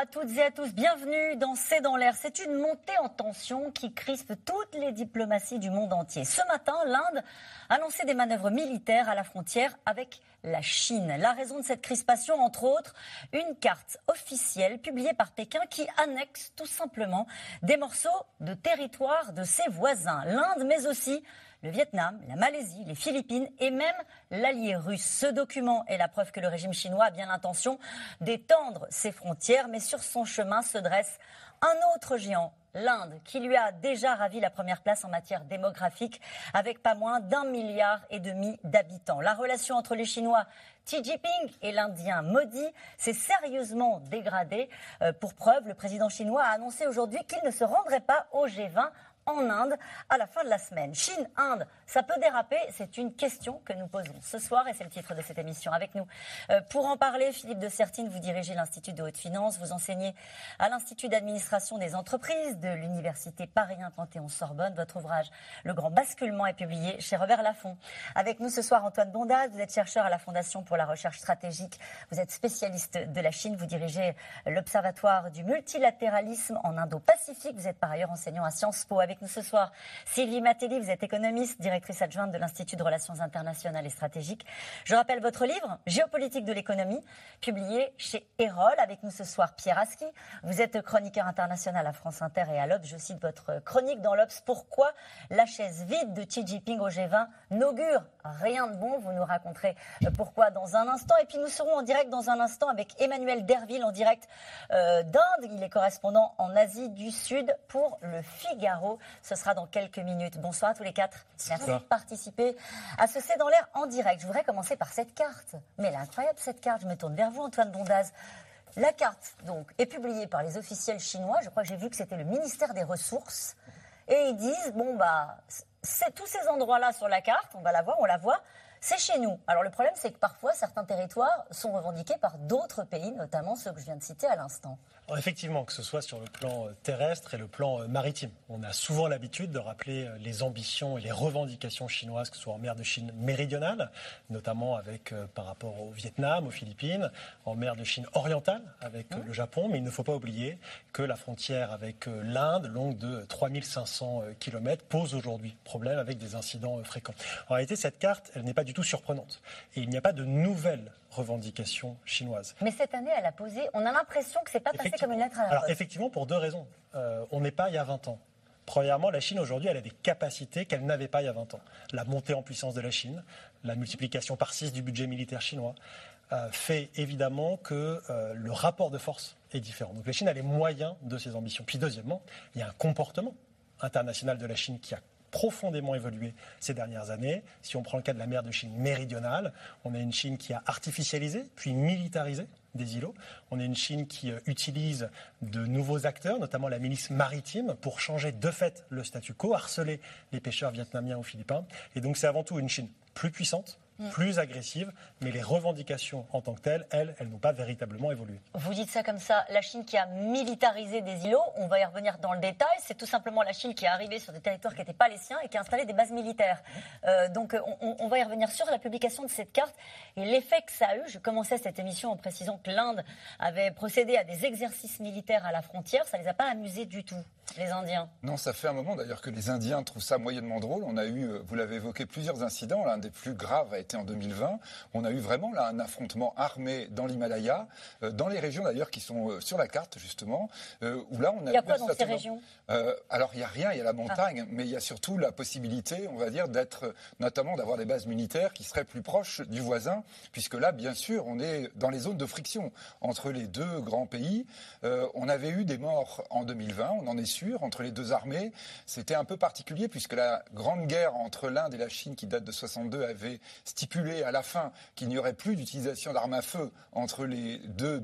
à toutes et à tous, bienvenue dans C'est dans l'air. C'est une montée en tension qui crispe toutes les diplomaties du monde entier. Ce matin, l'Inde a lancé des manœuvres militaires à la frontière avec la Chine. La raison de cette crispation, entre autres, une carte officielle publiée par Pékin qui annexe tout simplement des morceaux de territoire de ses voisins, l'Inde, mais aussi le Vietnam, la Malaisie, les Philippines et même l'allié russe. Ce document est la preuve que le régime chinois a bien l'intention d'étendre ses frontières, mais sur son chemin se dresse un autre géant, l'Inde, qui lui a déjà ravi la première place en matière démographique, avec pas moins d'un milliard et demi d'habitants. La relation entre les Chinois Xi Jinping et l'Indien Modi s'est sérieusement dégradée. Euh, pour preuve, le président chinois a annoncé aujourd'hui qu'il ne se rendrait pas au G20 en Inde à la fin de la semaine. Chine, Inde, ça peut déraper C'est une question que nous posons ce soir et c'est le titre de cette émission. Avec nous, euh, pour en parler, Philippe de Sertine, vous dirigez l'Institut de haute finance, vous enseignez à l'Institut d'administration des entreprises de l'Université Paris 1 Panthéon-Sorbonne. Votre ouvrage, Le Grand Basculement, est publié chez Robert Laffont. Avec nous ce soir, Antoine Bondaz, vous êtes chercheur à la Fondation pour la recherche stratégique, vous êtes spécialiste de la Chine, vous dirigez l'Observatoire du multilatéralisme en Indo-Pacifique, vous êtes par ailleurs enseignant à Sciences Po. Avec nous ce soir, Sylvie Matelli, vous êtes économiste, directrice adjointe de l'Institut de Relations internationales et stratégiques. Je rappelle votre livre, Géopolitique de l'économie, publié chez Erol. Avec nous ce soir, Pierre Aski. Vous êtes chroniqueur international à France Inter et à l'Obs. Je cite votre chronique dans l'Obs. Pourquoi la chaise vide de Xi Jinping au G20 n'augure rien de bon? Vous nous raconterez pourquoi dans un instant. Et puis nous serons en direct dans un instant avec Emmanuel Derville en direct euh, d'Inde. Il est correspondant en Asie du Sud pour le Figaro. Ce sera dans quelques minutes. Bonsoir à tous les quatre. Merci de participer à ce C'est dans l'air en direct. Je voudrais commencer par cette carte. Mais elle est incroyable cette carte. Je me tourne vers vous, Antoine Bondaz. La carte donc est publiée par les officiels chinois. Je crois que j'ai vu que c'était le ministère des Ressources. Et ils disent bon bah c'est tous ces endroits-là sur la carte, on va la voir, on la voit c'est chez nous. Alors le problème, c'est que parfois, certains territoires sont revendiqués par d'autres pays, notamment ceux que je viens de citer à l'instant. Effectivement, que ce soit sur le plan euh, terrestre et le plan euh, maritime. On a souvent l'habitude de rappeler euh, les ambitions et les revendications chinoises, que ce soit en mer de Chine méridionale, notamment avec, par rapport au Vietnam, aux Philippines, en mer de Chine orientale avec mmh. le Japon. Mais il ne faut pas oublier que la frontière avec l'Inde, longue de 3500 km, pose aujourd'hui problème avec des incidents fréquents. En réalité, cette carte, elle n'est pas du tout surprenante. Et il n'y a pas de nouvelles revendications chinoises. Mais cette année, elle a posé. On a l'impression que c'est pas passé comme une lettre à la Alors, effectivement, pour deux raisons. Euh, on n'est pas il y a 20 ans. Premièrement, la Chine aujourd'hui, elle a des capacités qu'elle n'avait pas il y a 20 ans. La montée en puissance de la Chine, la multiplication par 6 du budget militaire chinois, euh, fait évidemment que euh, le rapport de force est différent. Donc la Chine a les moyens de ses ambitions. Puis deuxièmement, il y a un comportement international de la Chine qui a profondément évolué ces dernières années. Si on prend le cas de la mer de Chine méridionale, on a une Chine qui a artificialisé, puis militarisé des îlots. On a une Chine qui euh, utilise de nouveaux acteurs, notamment la milice maritime, pour changer de fait le statu quo, harceler les pêcheurs vietnamiens ou philippins. Et donc c'est avant tout une Chine plus puissante. Plus agressive, mais les revendications en tant que telles, elles, elles n'ont pas véritablement évolué. Vous dites ça comme ça, la Chine qui a militarisé des îlots, on va y revenir dans le détail, c'est tout simplement la Chine qui est arrivée sur des territoires qui n'étaient pas les siens et qui a installé des bases militaires. Euh, donc on, on, va y revenir sur la publication de cette carte et l'effet que ça a eu. Je commençais cette émission en précisant que l'Inde avait procédé à des exercices militaires à la frontière, ça ne les a pas amusés du tout, les Indiens. Non, ça fait un moment d'ailleurs que les Indiens trouvent ça moyennement drôle. On a eu, euh, vous l'avez évoqué, plusieurs incidents. L'un des plus graves a été en 2020. On a eu vraiment là un affrontement armé dans l'Himalaya, euh, dans les régions d'ailleurs qui sont euh, sur la carte justement, euh, où là on a. Il y a quoi dans ces régions? Alors il n'y a rien, il y a la montagne, mais il y a surtout la possibilité, on va dire, d'être notamment d'avoir des bases militaires qui seraient plus proches du voisin, puisque là, bien sûr, on est dans les zones de friction entre les deux grands pays. on avait eu des morts en 2020, on en est sûr entre les deux armées. C'était un peu particulier puisque la grande guerre entre l'Inde et la Chine, qui date de 62, avait stipulé à la fin qu'il n'y aurait plus d'utilisation d'armes à feu entre les deux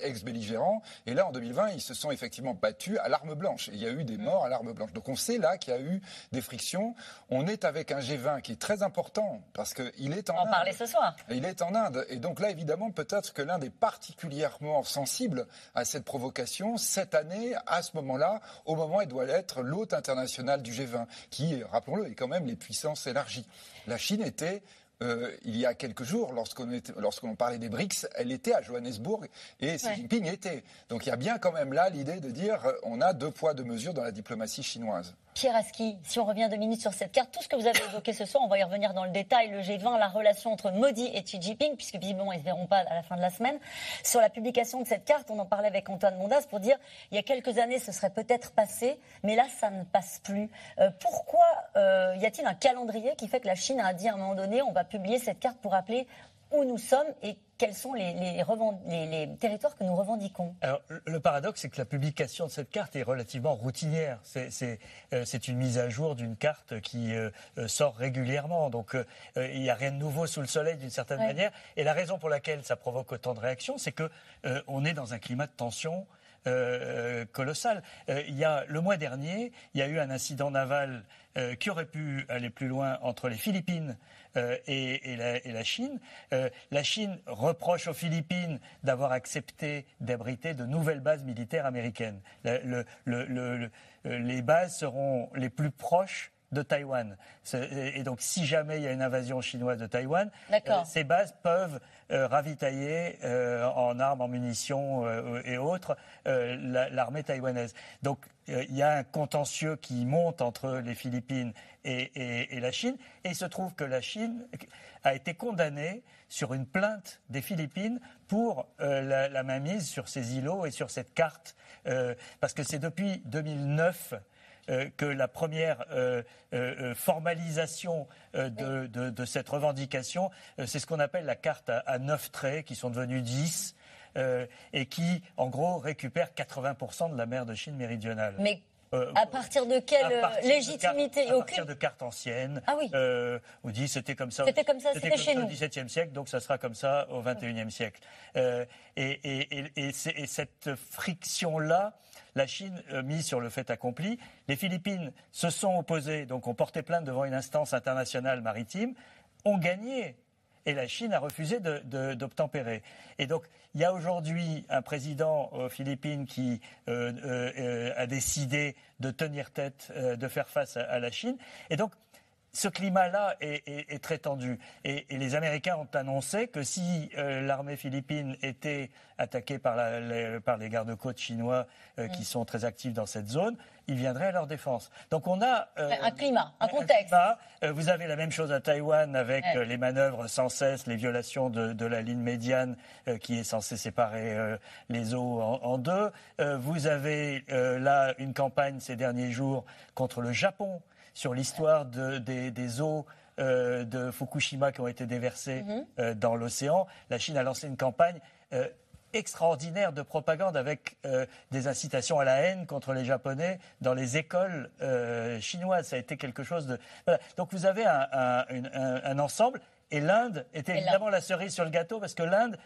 ex-belligérants. Et là, en 2020, ils se sont effectivement battus à l'arme blanche. il y a eu des morts à l'arme blanche. Donc on sait là qu'il y a eu des frictions. On est avec un G20 qui est très important parce qu'il est en On en parlait ce soir. Il est en Inde. Et donc là, évidemment, peut-être que l'Inde est particulièrement sensible à cette provocation cette année, à ce moment-là, au moment où elle doit être l'hôte international du G20, qui, rappelons-le, est quand même les puissances élargies. La Chine était euh, il y a quelques jours, lorsqu'on parlait des BRICS, elle était à Johannesburg et Xi Jinping était. Donc il y a bien quand même là l'idée de dire euh, on a deux poids, deux mesures dans la diplomatie chinoise. Pierre Aski, si on revient deux minutes sur cette carte, tout ce que vous avez évoqué ce soir, on va y revenir dans le détail, le G20, la relation entre Modi et Xi Jinping, puisque visiblement ils ne se verront pas à la fin de la semaine. Sur la publication de cette carte, on en parlait avec Antoine Mondas pour dire il y a quelques années, ce serait peut-être passé, mais là, ça ne passe plus. Euh, pourquoi euh, y a-t-il un calendrier qui fait que la Chine a dit à un moment donné on va publier cette carte pour rappeler où nous sommes et quels sont les, les, territoires que nous revendiquons Alors, le paradoxe, c'est que la publication de cette carte est relativement routinière. C'est euh, une mise à jour d'une carte qui euh, euh, sort régulièrement. Donc, il n'y a rien de nouveau sous le soleil d'une certaine manière. Et la raison pour laquelle ça provoque autant de réactions, c'est qu'on est dans un climat de tension. colossal. il y a le mois dernier, il y a eu un incident naval qui aurait pu aller plus loin entre les Philippines euh, et, la, Chine. Euh, la Chine reproche aux Philippines d'avoir accepté d'abriter de nouvelles bases militaires américaines. les bases seront les plus proches de Taïwan. Et donc, si jamais il y a une invasion chinoise de Taïwan, euh, ces bases peuvent ravitailler en armes, en munitions et autres l'armée taïwanaise. Donc, il y a un contentieux qui monte entre les Philippines et, la Chine. Et il se trouve que la Chine a été condamnée sur une plainte des Philippines pour euh, la, mainmise sur ces îlots et sur cette carte. Euh, parce que c'est depuis 2009 euh, que la première formalisation de, cette revendication, c'est ce qu'on appelle la carte à, neuf traits, qui sont devenus dix. et qui, en gros, récupère 80% de la mer de Chine méridionale. Mais euh, à partir de quelle légitimité À partir de cartes anciennes. Ah oui. Euh, on dit c'était comme ça. C'était comme ça, c'était chez nous. Au XVIIe siècle, donc ça sera comme ça au XXIe siècle. Euh, et, cette friction-là, la Chine mise sur le fait accompli. Les Philippines se sont opposées, donc ont porté plainte devant une instance internationale maritime, ont gagné et la Chine a refusé d'obtempérer. Et donc, il y a aujourd'hui un président aux Philippines qui euh, euh, a décidé de tenir tête, euh, de faire face à, la Chine. Et donc, ce climat-là est, très tendu. Et, les Américains ont annoncé que si l'armée philippine était attaquée par, les, gardes-côtes chinois qui sont très actifs dans cette zone, ils viendraient à leur défense. Donc on a euh, un climat, un contexte. Euh, vous avez la même chose à Taïwan avec euh, les manœuvres sans cesse, les violations de, la ligne médiane qui est censée séparer les eaux en, deux. vous avez là une campagne ces derniers jours contre le Japon sur l'histoire des, eaux de Fukushima qui ont été déversées mhm. dans l'océan. La Chine a lancé une campagne extraordinaire de propagande avec euh, des incitations à la haine contre les Japonais dans les écoles euh, chinoises. Ça a été quelque chose de... Donc vous avez un, ensemble et l'Inde était évidemment la cerise sur le gâteau parce que l'Inde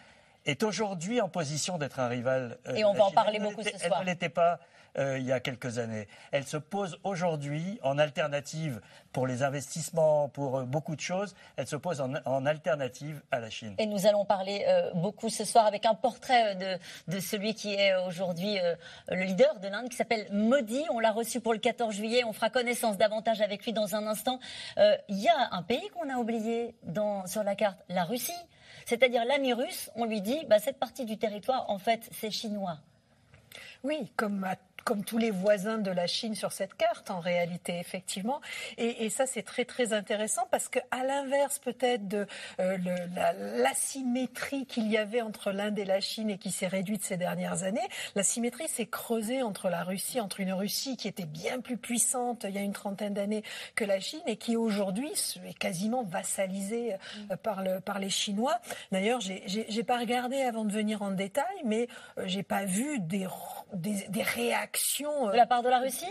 est aujourd'hui en position d'être un rival. Euh, et on va en parler beaucoup ce soir. Elle ne l'était pas euh, il y a quelques années. Elle se pose aujourd'hui en alternative pour les investissements, pour euh, beaucoup de choses. Elle se pose en, alternative à la Chine. Et nous allons parler beaucoup ce soir avec un portrait de, de celui qui est aujourd'hui le leader de l'Inde, qui s'appelle Modi. On l'a reçu pour le 14 juillet. On fera connaissance davantage avec lui dans un instant. Il y a un pays qu'on a oublié dans, sur la carte, la Russie. C'est-à-dire l'ami russe, on lui dit, bah, cette partie du territoire, en fait, c'est chinois. Oui, comme comme tous les voisins de la Chine sur cette carte, en réalité, effectivement. Et, ça, c'est très, très intéressant parce qu'à l'inverse, peut-être, de euh, l'asymétrie qu'il y avait entre l'Inde et la Chine et qui s'est réduite ces dernières années, l'asymétrie s'est creusée entre la Russie, entre une Russie qui était bien plus puissante il y a une trentaine d'années que la Chine et qui aujourd'hui est quasiment vassalisée euh, par, le, par les Chinois. D'ailleurs, j'ai pas regardé avant de venir en détail, mais euh, j'ai pas vu des, des, des réactions réaction de la part de la Russie?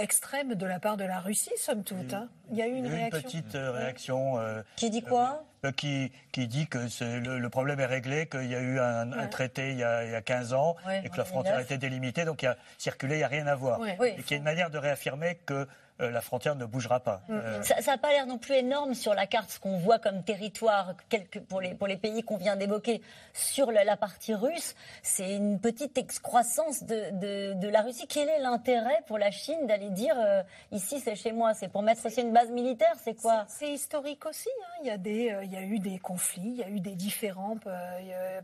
extrême de la part de la Russie, somme toute. Hein. Il y a eu une, une petite réaction. qui dit quoi? qui, qui dit que le, le, problème est réglé, qu'il y a eu un, un traité il y a, il y a, 15 ans et que la frontière était délimitée, donc il y a circulé, il n'y a rien à voir. et qu'il y a une manière de réaffirmer que euh, la frontière ne bougera pas. Mm. Euh, ça n'a pas l'air non plus énorme sur la carte, ce qu'on voit comme territoire pour, les, pour les pays qu'on vient d'évoquer sur la, partie russe. C'est une petite excroissance de, de, la Russie. Quel est l'intérêt pour la Chine d'aller dire euh, ici c'est chez moi C'est pour mettre aussi une base militaire C'est quoi? C'est historique aussi. Hein. Il, y a des, il y a eu des conflits, il y a eu des différends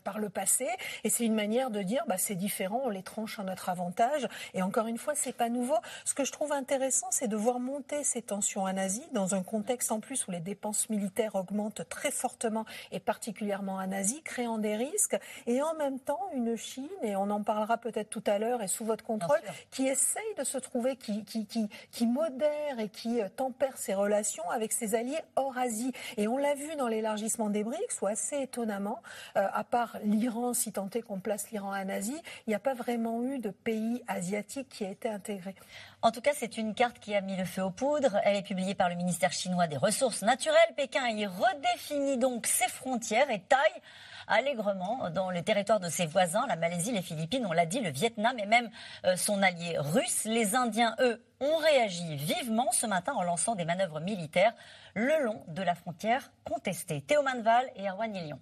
par le passé. Et c'est une manière de dire bah, c'est différent, on les tranche à notre avantage. Et encore une fois, c'est pas nouveau. Ce que je trouve intéressant, c'est de voir voir monter ces tensions en Asie, dans un contexte en plus où les dépenses militaires augmentent très fortement, et particulièrement en Asie, créant des risques, et en même temps une Chine, et on en parlera peut-être tout à l'heure et sous votre contrôle, qui essaye de se trouver, qui, qui, qui, qui modère et qui euh, tempère ses relations avec ses alliés hors Asie. Et on l'a vu dans l'élargissement des BRICS, où assez étonnamment, euh, à part l'Iran, si tant est qu'on place l'Iran en Asie, il n'y a pas vraiment eu de pays asiatique qui a été intégré. En tout cas, c'est une carte qui a mis le feu aux poudres. Elle est publiée par le ministère chinois des Ressources naturelles. Pékin y redéfinit donc ses frontières et taille allègrement dans le territoire de ses voisins, la Malaisie, les Philippines, on l'a dit, le Vietnam et même euh, son allié russe. Les Indiens, eux, ont réagi vivement ce matin en lançant des manœuvres militaires le long de la frontière contestée. Théo Manval et Erwan Yelion.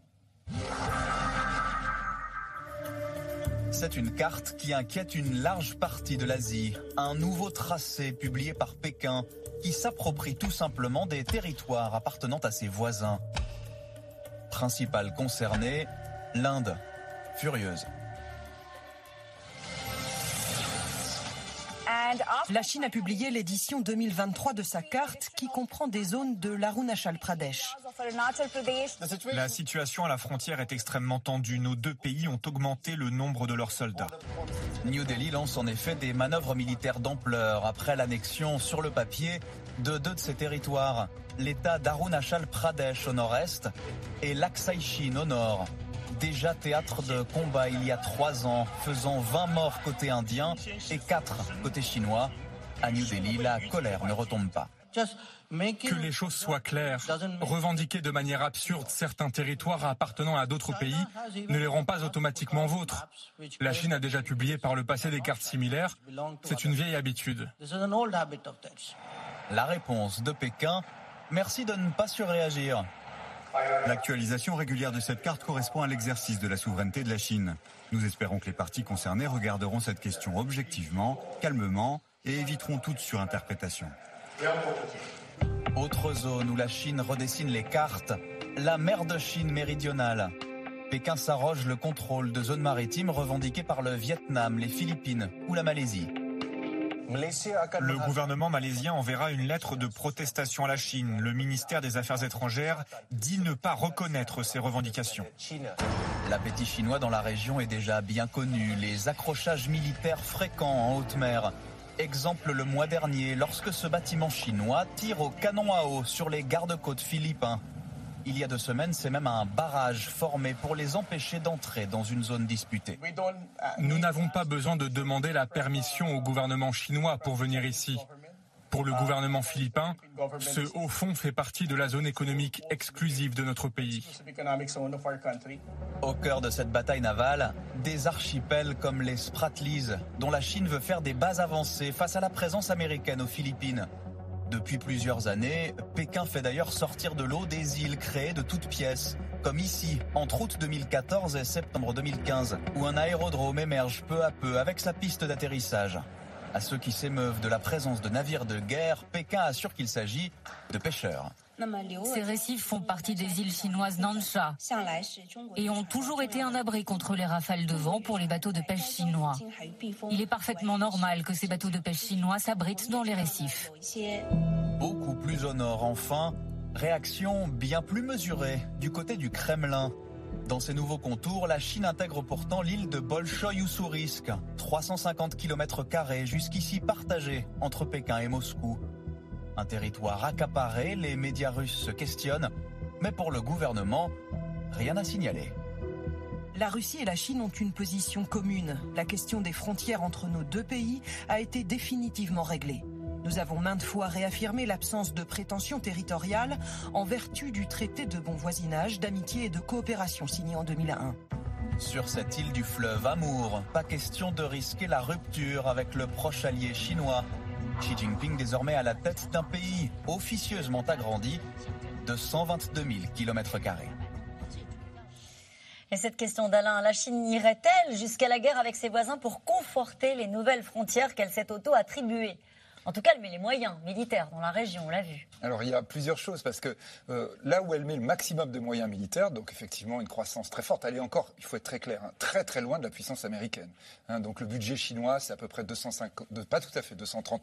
C'est une carte qui inquiète une large partie de l'Asie. Un nouveau tracé publié par Pékin qui s'approprie tout simplement des territoires appartenant à ses voisins. Principale concernée, l'Inde, furieuse. La Chine a publié l'édition 2023 de sa carte qui comprend des zones de l'Arunachal Pradesh. La situation à la frontière est extrêmement tendue. Nos deux pays ont augmenté le nombre de leurs soldats. New Delhi lance en effet des manœuvres militaires d'ampleur après l'annexion sur le papier de deux de ses territoires, l'État d'Arunachal Pradesh au nord-est et l'Aksai Chin au nord déjà théâtre de combat il y a trois ans, faisant 20 morts côté indien et 4 côté chinois. À New Delhi, la colère ne retombe pas. Que les choses soient claires. Revendiquer de manière absurde certains territoires appartenant à d'autres pays ne les rend pas automatiquement vôtres. La Chine a déjà publié par le passé des cartes similaires. C'est une vieille habitude. La réponse de Pékin, merci de ne pas surréagir. L'actualisation régulière de cette carte correspond à l'exercice de la souveraineté de la Chine. Nous espérons que les parties concernées regarderont cette question objectivement, calmement et éviteront toute surinterprétation. Autre zone où la Chine redessine les cartes, la mer de Chine méridionale. Pékin s'arroge le contrôle de zones maritimes revendiquées par le Vietnam, les Philippines ou la Malaisie. Le gouvernement malaisien enverra une lettre de protestation à la Chine. Le ministère des Affaires étrangères dit ne pas reconnaître ces revendications. L'appétit chinois dans la région est déjà bien connu. Les accrochages militaires fréquents en haute mer. Exemple le mois dernier, lorsque ce bâtiment chinois tire au canon à eau sur les gardes-côtes philippins. Il y a deux semaines, c'est même un barrage formé pour les empêcher d'entrer dans une zone disputée. Nous n'avons pas besoin de demander la permission au gouvernement chinois pour venir ici. Pour le gouvernement philippin, ce haut fond fait partie de la zone économique exclusive de notre pays. Au cœur de cette bataille navale, des archipels comme les Spratlys, dont la Chine veut faire des bases avancées face à la présence américaine aux Philippines. Depuis plusieurs années, Pékin fait d'ailleurs sortir de l'eau des îles créées de toutes pièces, comme ici, entre août 2014 et septembre 2015, où un aérodrome émerge peu à peu avec sa piste d'atterrissage. À ceux qui s'émeuvent de la présence de navires de guerre, Pékin assure qu'il s'agit de pêcheurs. Ces récifs font partie des îles chinoises Nansha et ont toujours été un abri contre les rafales de vent pour les bateaux de pêche chinois. Il est parfaitement normal que ces bateaux de pêche chinois s'abritent dans les récifs. Beaucoup plus au nord, enfin, réaction bien plus mesurée du côté du Kremlin. Dans ces nouveaux contours, la Chine intègre pourtant l'île de Bolshoï-Ussurisk, 350 km jusqu'ici partagés entre Pékin et Moscou. Un territoire accaparé, les médias russes se questionnent, mais pour le gouvernement, rien à signaler. La Russie et la Chine ont une position commune. La question des frontières entre nos deux pays a été définitivement réglée. Nous avons maintes fois réaffirmé l'absence de prétention territoriale en vertu du traité de bon voisinage, d'amitié et de coopération signé en 2001. Sur cette île du fleuve Amour, pas question de risquer la rupture avec le proche allié chinois. Xi Jinping désormais à la tête d'un pays officieusement agrandi de 122 000 km. Et cette question d'Alain, la Chine irait-elle jusqu'à la guerre avec ses voisins pour conforter les nouvelles frontières qu'elle s'est auto-attribuées? En tout cas, elle met les moyens militaires dans la région, on l'a vu. Alors il y a plusieurs choses, parce que euh, là où elle met le maximum de moyens militaires, donc effectivement une croissance très forte, elle est encore, il faut être très clair, hein, très très loin de la puissance américaine. Hein. donc le budget chinois, c'est à peu près 250, pas tout à fait 230,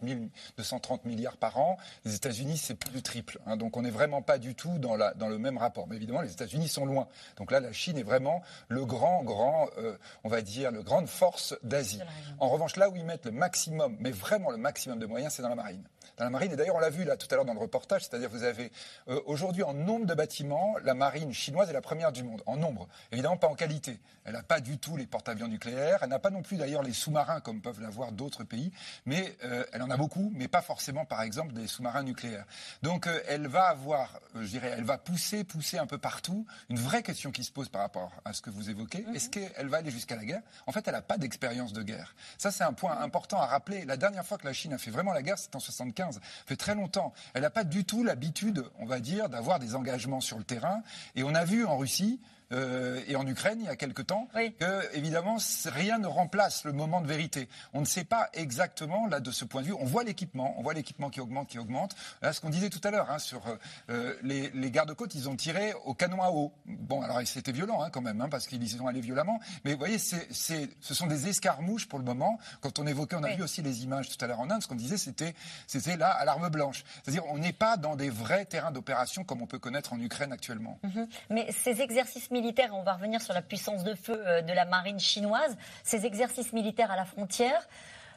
230 milliards par an. Les États-Unis, c'est plus du triple. Hein. donc on n'est vraiment pas du tout dans, la, dans le même rapport. Mais évidemment, les États-Unis sont loin. Donc là, la Chine est vraiment le grand, grand, euh, on va dire, le grande force d'Asie. En revanche, là où ils mettent le maximum, mais vraiment le maximum de moyens, c'est dans la marine. Dans la marine, et d'ailleurs on l'a vu là tout à l'heure dans le reportage, c'est-à-dire vous avez euh, aujourd'hui en nombre de bâtiments, la marine chinoise est la première du monde, en nombre, évidemment pas en qualité. Elle n'a pas du tout les porte-avions nucléaires, elle n'a pas non plus d'ailleurs les sous-marins comme peuvent l'avoir d'autres pays, mais euh, elle en a beaucoup, mais pas forcément par exemple des sous-marins nucléaires. Donc euh, elle va avoir, je dirais, elle va pousser, pousser un peu partout. Une vraie question qui se pose par rapport à ce que vous évoquez, mhm. est-ce qu'elle va aller jusqu'à la guerre? En fait, elle n'a pas d'expérience de guerre. Ça c'est un point important à rappeler. La dernière fois que la Chine a fait vraiment la guerre, c'était en 75. Ça fait très longtemps. Elle n'a pas du tout l'habitude, on va dire, d'avoir des engagements sur le terrain. Et on a vu en Russie, euh, et en Ukraine il y a quelque temps, que évidemment rien ne remplace le moment de vérité. On ne sait pas exactement là de ce point de vue. On voit l'équipement, on voit l'équipement qui augmente, qui augmente. Là, ce qu'on disait tout à l'heure hein, sur euh, les, les gardes-côtes, ils ont tiré au canon à eau. Bon, alors c'était violent hein, quand même, hein, parce qu'ils y sont allés violemment. Mais vous voyez, ce sont des escarmouches pour le moment. Quand on évoquait, on a vu aussi les images tout à l'heure en Inde. Ce qu'on disait, c'était, c'était là à l'arme blanche. C'est-à-dire, on n'est pas dans des vrais terrains d'opération comme on peut connaître en Ukraine actuellement. Mm-hmm. Mais ces exercices militaires, on va revenir sur la puissance de feu euh, de la marine chinoise, ces exercices militaires à la frontière.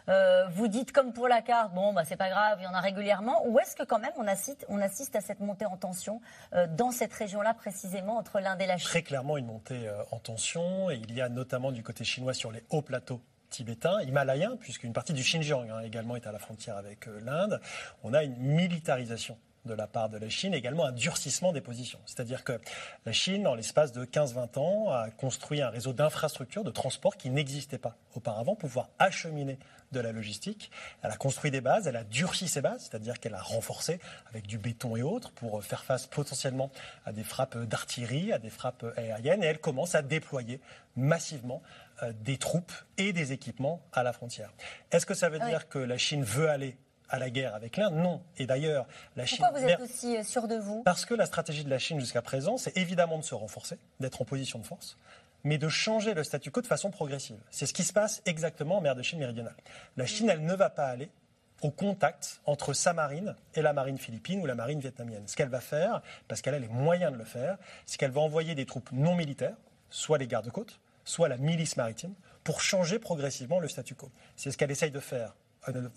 Euh, vous dites comme pour la carte, bon, bah, c'est pas grave, il y en a régulièrement. Ou est-ce que quand même on assiste, à cette montée en tension euh, dans cette région-là précisément entre l'Inde et la Chine? Très clairement une montée en tension. Il y a notamment du côté chinois sur les hauts plateaux tibétains, himalayens, puisqu'une partie du Xinjiang hein, également est à la frontière avec l'Inde. On a une militarisation de la part de la Chine, également un durcissement des positions. C'est-à-dire que la Chine, en l'espace de 15-20 ans, a construit un réseau d'infrastructures de transport qui n'existait pas auparavant pour pouvoir acheminer de la logistique. Elle a construit des bases, elle a durci ses bases, c'est-à-dire qu'elle a renforcé avec du béton et autres pour faire face potentiellement à des frappes d'artillerie, à des frappes aériennes, et elle commence à déployer massivement euh, des troupes et des équipements à la frontière. Est-ce que ça veut dire que la Chine veut aller à la guerre avec l'Inde Non. Et d'ailleurs, la Chine. Pourquoi vous êtes aussi euh, sûr de vous? Parce que la stratégie de la Chine jusqu'à présent, c'est évidemment de se renforcer, d'être en position de force, mais de changer le statu quo de façon progressive. C'est ce qui se passe exactement en mer de Chine méridionale. La Chine, elle ne va pas aller au contact entre sa marine et la marine philippine ou la marine vietnamienne. Ce qu'elle va faire, parce qu'elle a les moyens de le faire, c'est qu'elle va envoyer des troupes non militaires, soit les gardes-côtes, soit la milice maritime, pour changer progressivement le statu quo. C'est ce qu'elle essaye de faire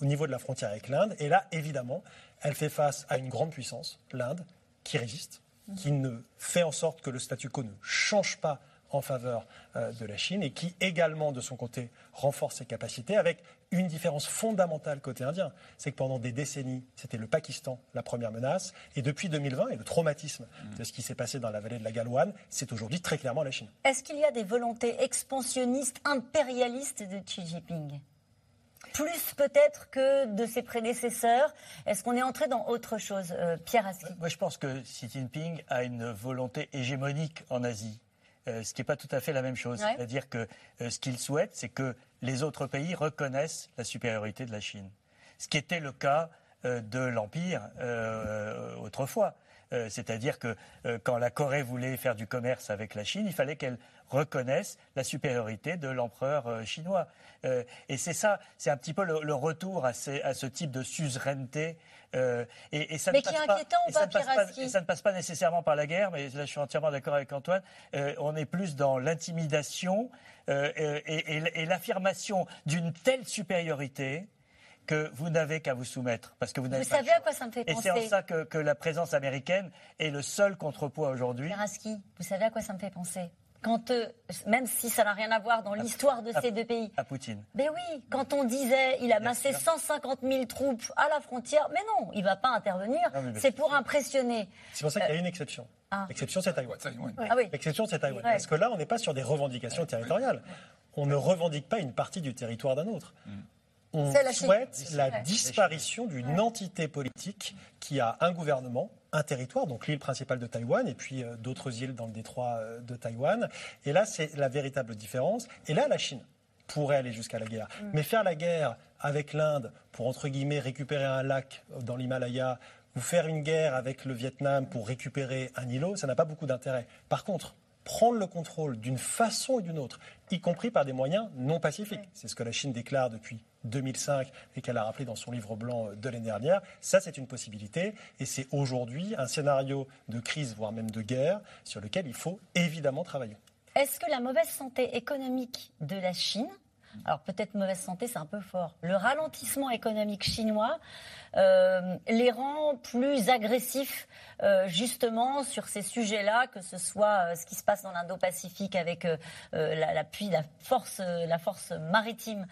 au niveau de la frontière avec l'Inde. Et là, évidemment, elle fait face à une grande puissance, l'Inde, qui résiste, qui ne fait en sorte que le statu quo ne change pas en faveur euh, de la Chine et qui également, de son côté, renforce ses capacités avec une différence fondamentale côté indien. C'est que pendant des décennies, c'était le Pakistan la première menace. Et depuis 2020, et le traumatisme de ce qui s'est passé dans la vallée de la Galwan, c'est aujourd'hui très clairement la Chine. Est-ce qu'il y a des volontés expansionnistes, impérialistes de Xi Jinping? Plus peut-être que de ses prédécesseurs Est-ce qu'on est entré dans autre chose, euh, Pierre Aski Moi, je pense que Xi Jinping a une volonté hégémonique en Asie. Euh, ce qui n'est pas tout à fait la même chose. C'est-à-dire que euh, ce qu'il souhaite, c'est que les autres pays reconnaissent la supériorité de la Chine. Ce qui était le cas de l'Empire autrefois. C'est-à-dire que quand la Corée voulait faire du commerce avec la Chine, il fallait qu'elle reconnaissent la supériorité de l'empereur euh, chinois. Euh, et c'est ça, c'est un petit peu le, retour à, ce type de suzeraineté. Euh, et, ça mais qui est inquiétant ou pas, ça ne passe pas nécessairement par la guerre, mais là je suis entièrement d'accord avec Antoine. on est plus dans l'intimidation et, l'affirmation d'une telle supériorité que vous n'avez qu'à vous soumettre. Parce que vous, vous savez à quoi ça me fait penser Et c'est en ça que, la présence américaine est le seul contrepoids aujourd'hui. Peraski, vous savez à quoi ça me fait penser quand, euh, même si ça n'a rien à voir dans l'histoire de ces deux pays. À Poutine. Mais oui, quand on disait il a massé 150 000 troupes à la frontière, mais non, il ne va pas intervenir. C'est pour impressionner. C'est pour ça qu'il y a une exception. Ah. L'exception, c'est Taïwan. Ah oui. L'exception, c'est Taïwan. Parce que là, on n'est pas sur des revendications territoriales. On ne revendique pas une partie du territoire d'un autre. On souhaite la disparition d'une entité politique qui a un gouvernement, un territoire, donc l'île principale de Taïwan, et puis euh, d'autres îles dans le détroit euh, de Taïwan. Et là, c'est la véritable différence. Et là, la Chine pourrait aller jusqu'à la guerre. Mm. Mais faire la guerre avec l'Inde pour, entre guillemets, récupérer un lac dans l'Himalaya, ou faire une guerre avec le Vietnam pour récupérer un îlot, ça n'a pas beaucoup d'intérêt. Par contre, prendre le contrôle d'une façon ou d'une autre, y compris par des moyens non pacifiques. C'est ce que la Chine déclare depuis 2005 et qu'elle a rappelé dans son livre blanc de l'année dernière. Ça, c'est une possibilité et c'est aujourd'hui un scénario de crise, voire même de guerre, sur lequel il faut évidemment travailler. Est-ce que la mauvaise santé économique de la Chine alors peut-être mauvaise santé, c'est un peu fort. Le ralentissement économique chinois euh, les rend plus agressifs euh, justement sur ces sujets-là, que ce soit euh, ce qui se passe dans l'Indo-Pacifique avec l'appui, la, force, la force maritime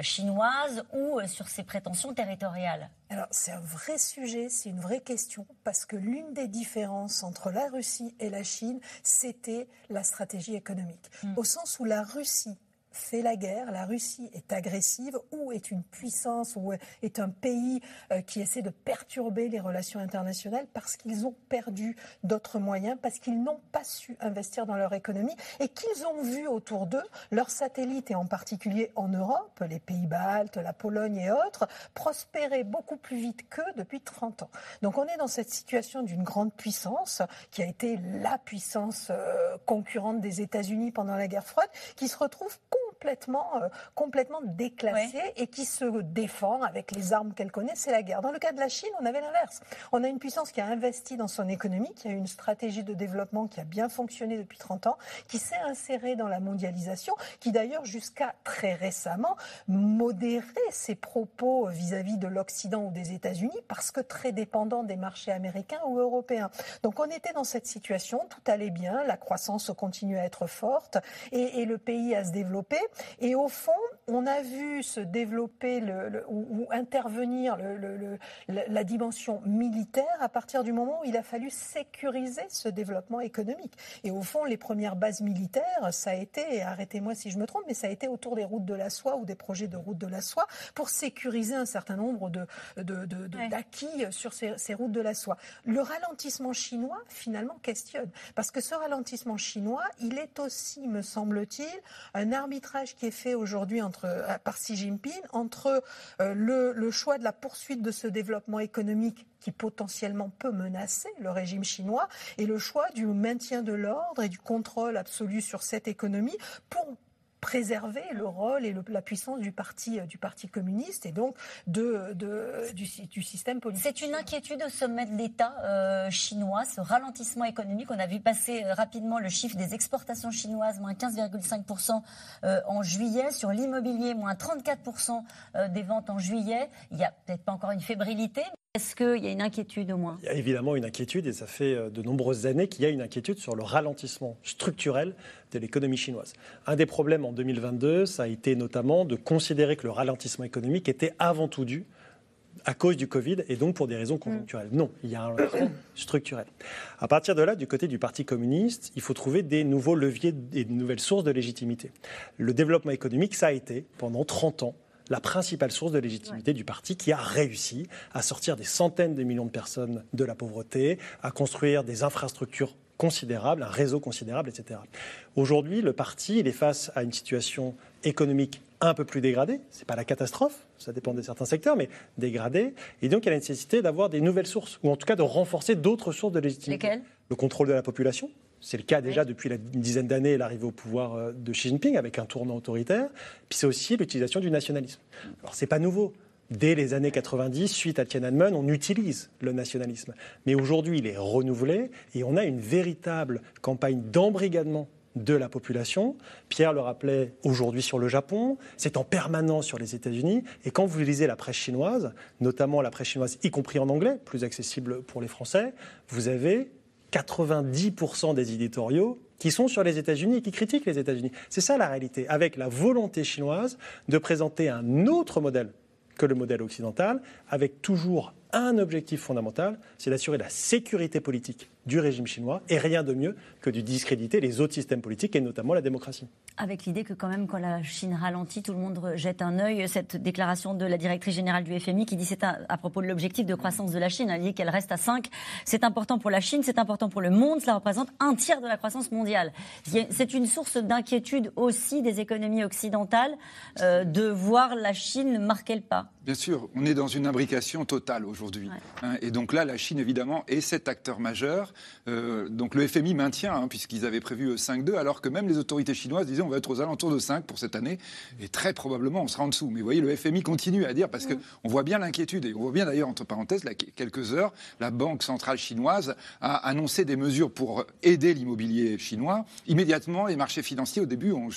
chinoise ou sur ses prétentions territoriales. Alors c'est un vrai sujet, c'est une vraie question, parce que l'une des différences entre la Russie et la Chine, c'était la stratégie économique. Hmm. Au sens où la Russie fait la guerre, la Russie est agressive ou est une puissance ou est un pays euh, qui essaie de perturber les relations internationales parce qu'ils ont perdu d'autres moyens, parce qu'ils n'ont pas su investir dans leur économie et qu'ils ont vu autour d'eux leurs satellites et en particulier en Europe, les pays baltes, la Pologne et autres, prospérer beaucoup plus vite qu'eux depuis 30 ans. Donc on est dans cette situation d'une grande puissance qui a été la puissance euh, concurrente des États-Unis pendant la guerre froide, qui se retrouve complètement, euh, complètement déclassée et qui se défend avec les armes qu'elle connaît, c'est la guerre. Dans le cas de la Chine, on avait l'inverse. On a une puissance qui a investi dans son économie, qui a une stratégie de développement qui a bien fonctionné depuis 30 ans, qui s'est insérée dans la mondialisation, qui d'ailleurs jusqu'à très récemment modérait ses propos vis-à-vis de l'Occident ou des États-Unis parce que très dépendant des marchés américains ou européens. Donc on était dans cette situation, tout allait bien, la croissance continuait à être forte et, et le pays à se développer. Et au fond, on a vu se développer le, ou, intervenir le, la dimension militaire à partir du moment où il a fallu sécuriser ce développement économique. Et au fond, les premières bases militaires, ça a été, arrêtez-moi si je me trompe, mais ça a été autour des routes de la soie ou des projets de routes de la soie pour sécuriser un certain nombre de, d'acquis sur ces, ces routes de la soie. Le ralentissement chinois, finalement, questionne. Parce que ce ralentissement chinois, il est aussi, me semble-t-il, un arbitrage qui est fait aujourd'hui euh, par Xi Jinping entre euh, le, le choix de la poursuite de ce développement économique qui potentiellement peut menacer le régime chinois et le choix du maintien de l'ordre et du contrôle absolu sur cette économie pour préserver le rôle et la puissance du parti, euh, du parti communiste et donc de, du, système politique. C'est une inquiétude au sommet de l'État euh, chinois, ce ralentissement économique. On a vu passer euh, rapidement le chiffre des exportations chinoises, moins 15,5% en juillet. Sur l'immobilier, moins 34% des ventes en juillet. Il n'y a peut-être pas encore une fébrilité. Est-ce qu'il y a une inquiétude au moins? Il y a évidemment une inquiétude et ça fait euh, de nombreuses années qu'il y a une inquiétude sur le ralentissement structurel de l'économie chinoise. Un des problèmes en 2022, ça a été notamment de considérer que le ralentissement économique était avant tout dû à cause du Covid et donc pour des raisons conjoncturelles. Non, il y a un ralentissement structurel. À partir de là, du côté du Parti communiste, il faut trouver des nouveaux leviers et de nouvelles sources de légitimité. Le développement économique, ça a été pendant 30 ans la principale source de légitimité du parti qui a réussi à sortir des centaines de millions de personnes de la pauvreté, à construire des infrastructures considérables, un réseau considérable, etc. Aujourd'hui, le parti il est face à une situation économique un peu plus dégradée. Ce n'est pas la catastrophe, ça dépend de certains secteurs, mais dégradée. Et donc, il y a la nécessité d'avoir des nouvelles sources, ou en tout cas de renforcer d'autres sources de légitimité. Lesquelles? Le contrôle de la population, c'est le cas déjà depuis une dizaine d'années, l'arrivée au pouvoir euh, de Xi Jinping avec un tournant autoritaire. Puis c'est aussi l'utilisation du nationalisme. Alors c'est pas nouveau. Dès les années 90, suite à Tiananmen, on utilise le nationalisme. Mais aujourd'hui, il est renouvelé et on a une véritable campagne d'embrigadement de la population. Pierre le rappelait aujourd'hui sur le Japon, c'est en permanence sur les États-Unis. Et quand vous lisez la presse chinoise, notamment la presse chinoise, y compris en anglais, plus accessible pour les Français, vous avez 90% des éditoriaux qui sont sur les États-Unis et qui critiquent les États-Unis. C'est ça la réalité, avec la volonté chinoise de présenter un autre modèle que le modèle occidental, avec toujours un objectif fondamental, c'est d'assurer la sécurité politique du régime chinois, et rien de mieux que de discréditer les autres systèmes politiques, et notamment la démocratie. Avec l'idée que quand même, quand la Chine ralentit, tout le monde jette un œil. Cette déclaration de la directrice générale du FMI qui dit c'est à, propos de l'objectif de croissance de la Chine, elle dit qu'elle reste à 5. C'est important pour la Chine, c'est important pour le monde, cela représente un tiers de la croissance mondiale. C'est une source d'inquiétude aussi des économies occidentales euh, de voir la Chine marquer le pas. Bien sûr, on est dans une imbrication totale aujourd'hui. Hein, et donc là, la Chine, évidemment, est cet acteur majeur. Euh, donc le FMI maintient, hein, puisqu'ils avaient prévu 5,2, alors que même les autorités chinoises disaient on va être aux alentours de 5 pour cette année. Et très probablement, on sera en dessous. Mais vous voyez, le FMI continue à dire, parce qu'on voit bien l'inquiétude. Et on voit bien d'ailleurs, entre parenthèses, là, quelques heures, la Banque centrale chinoise a annoncé des mesures pour aider l'immobilier chinois. Immédiatement, les marchés financiers, au début, ont,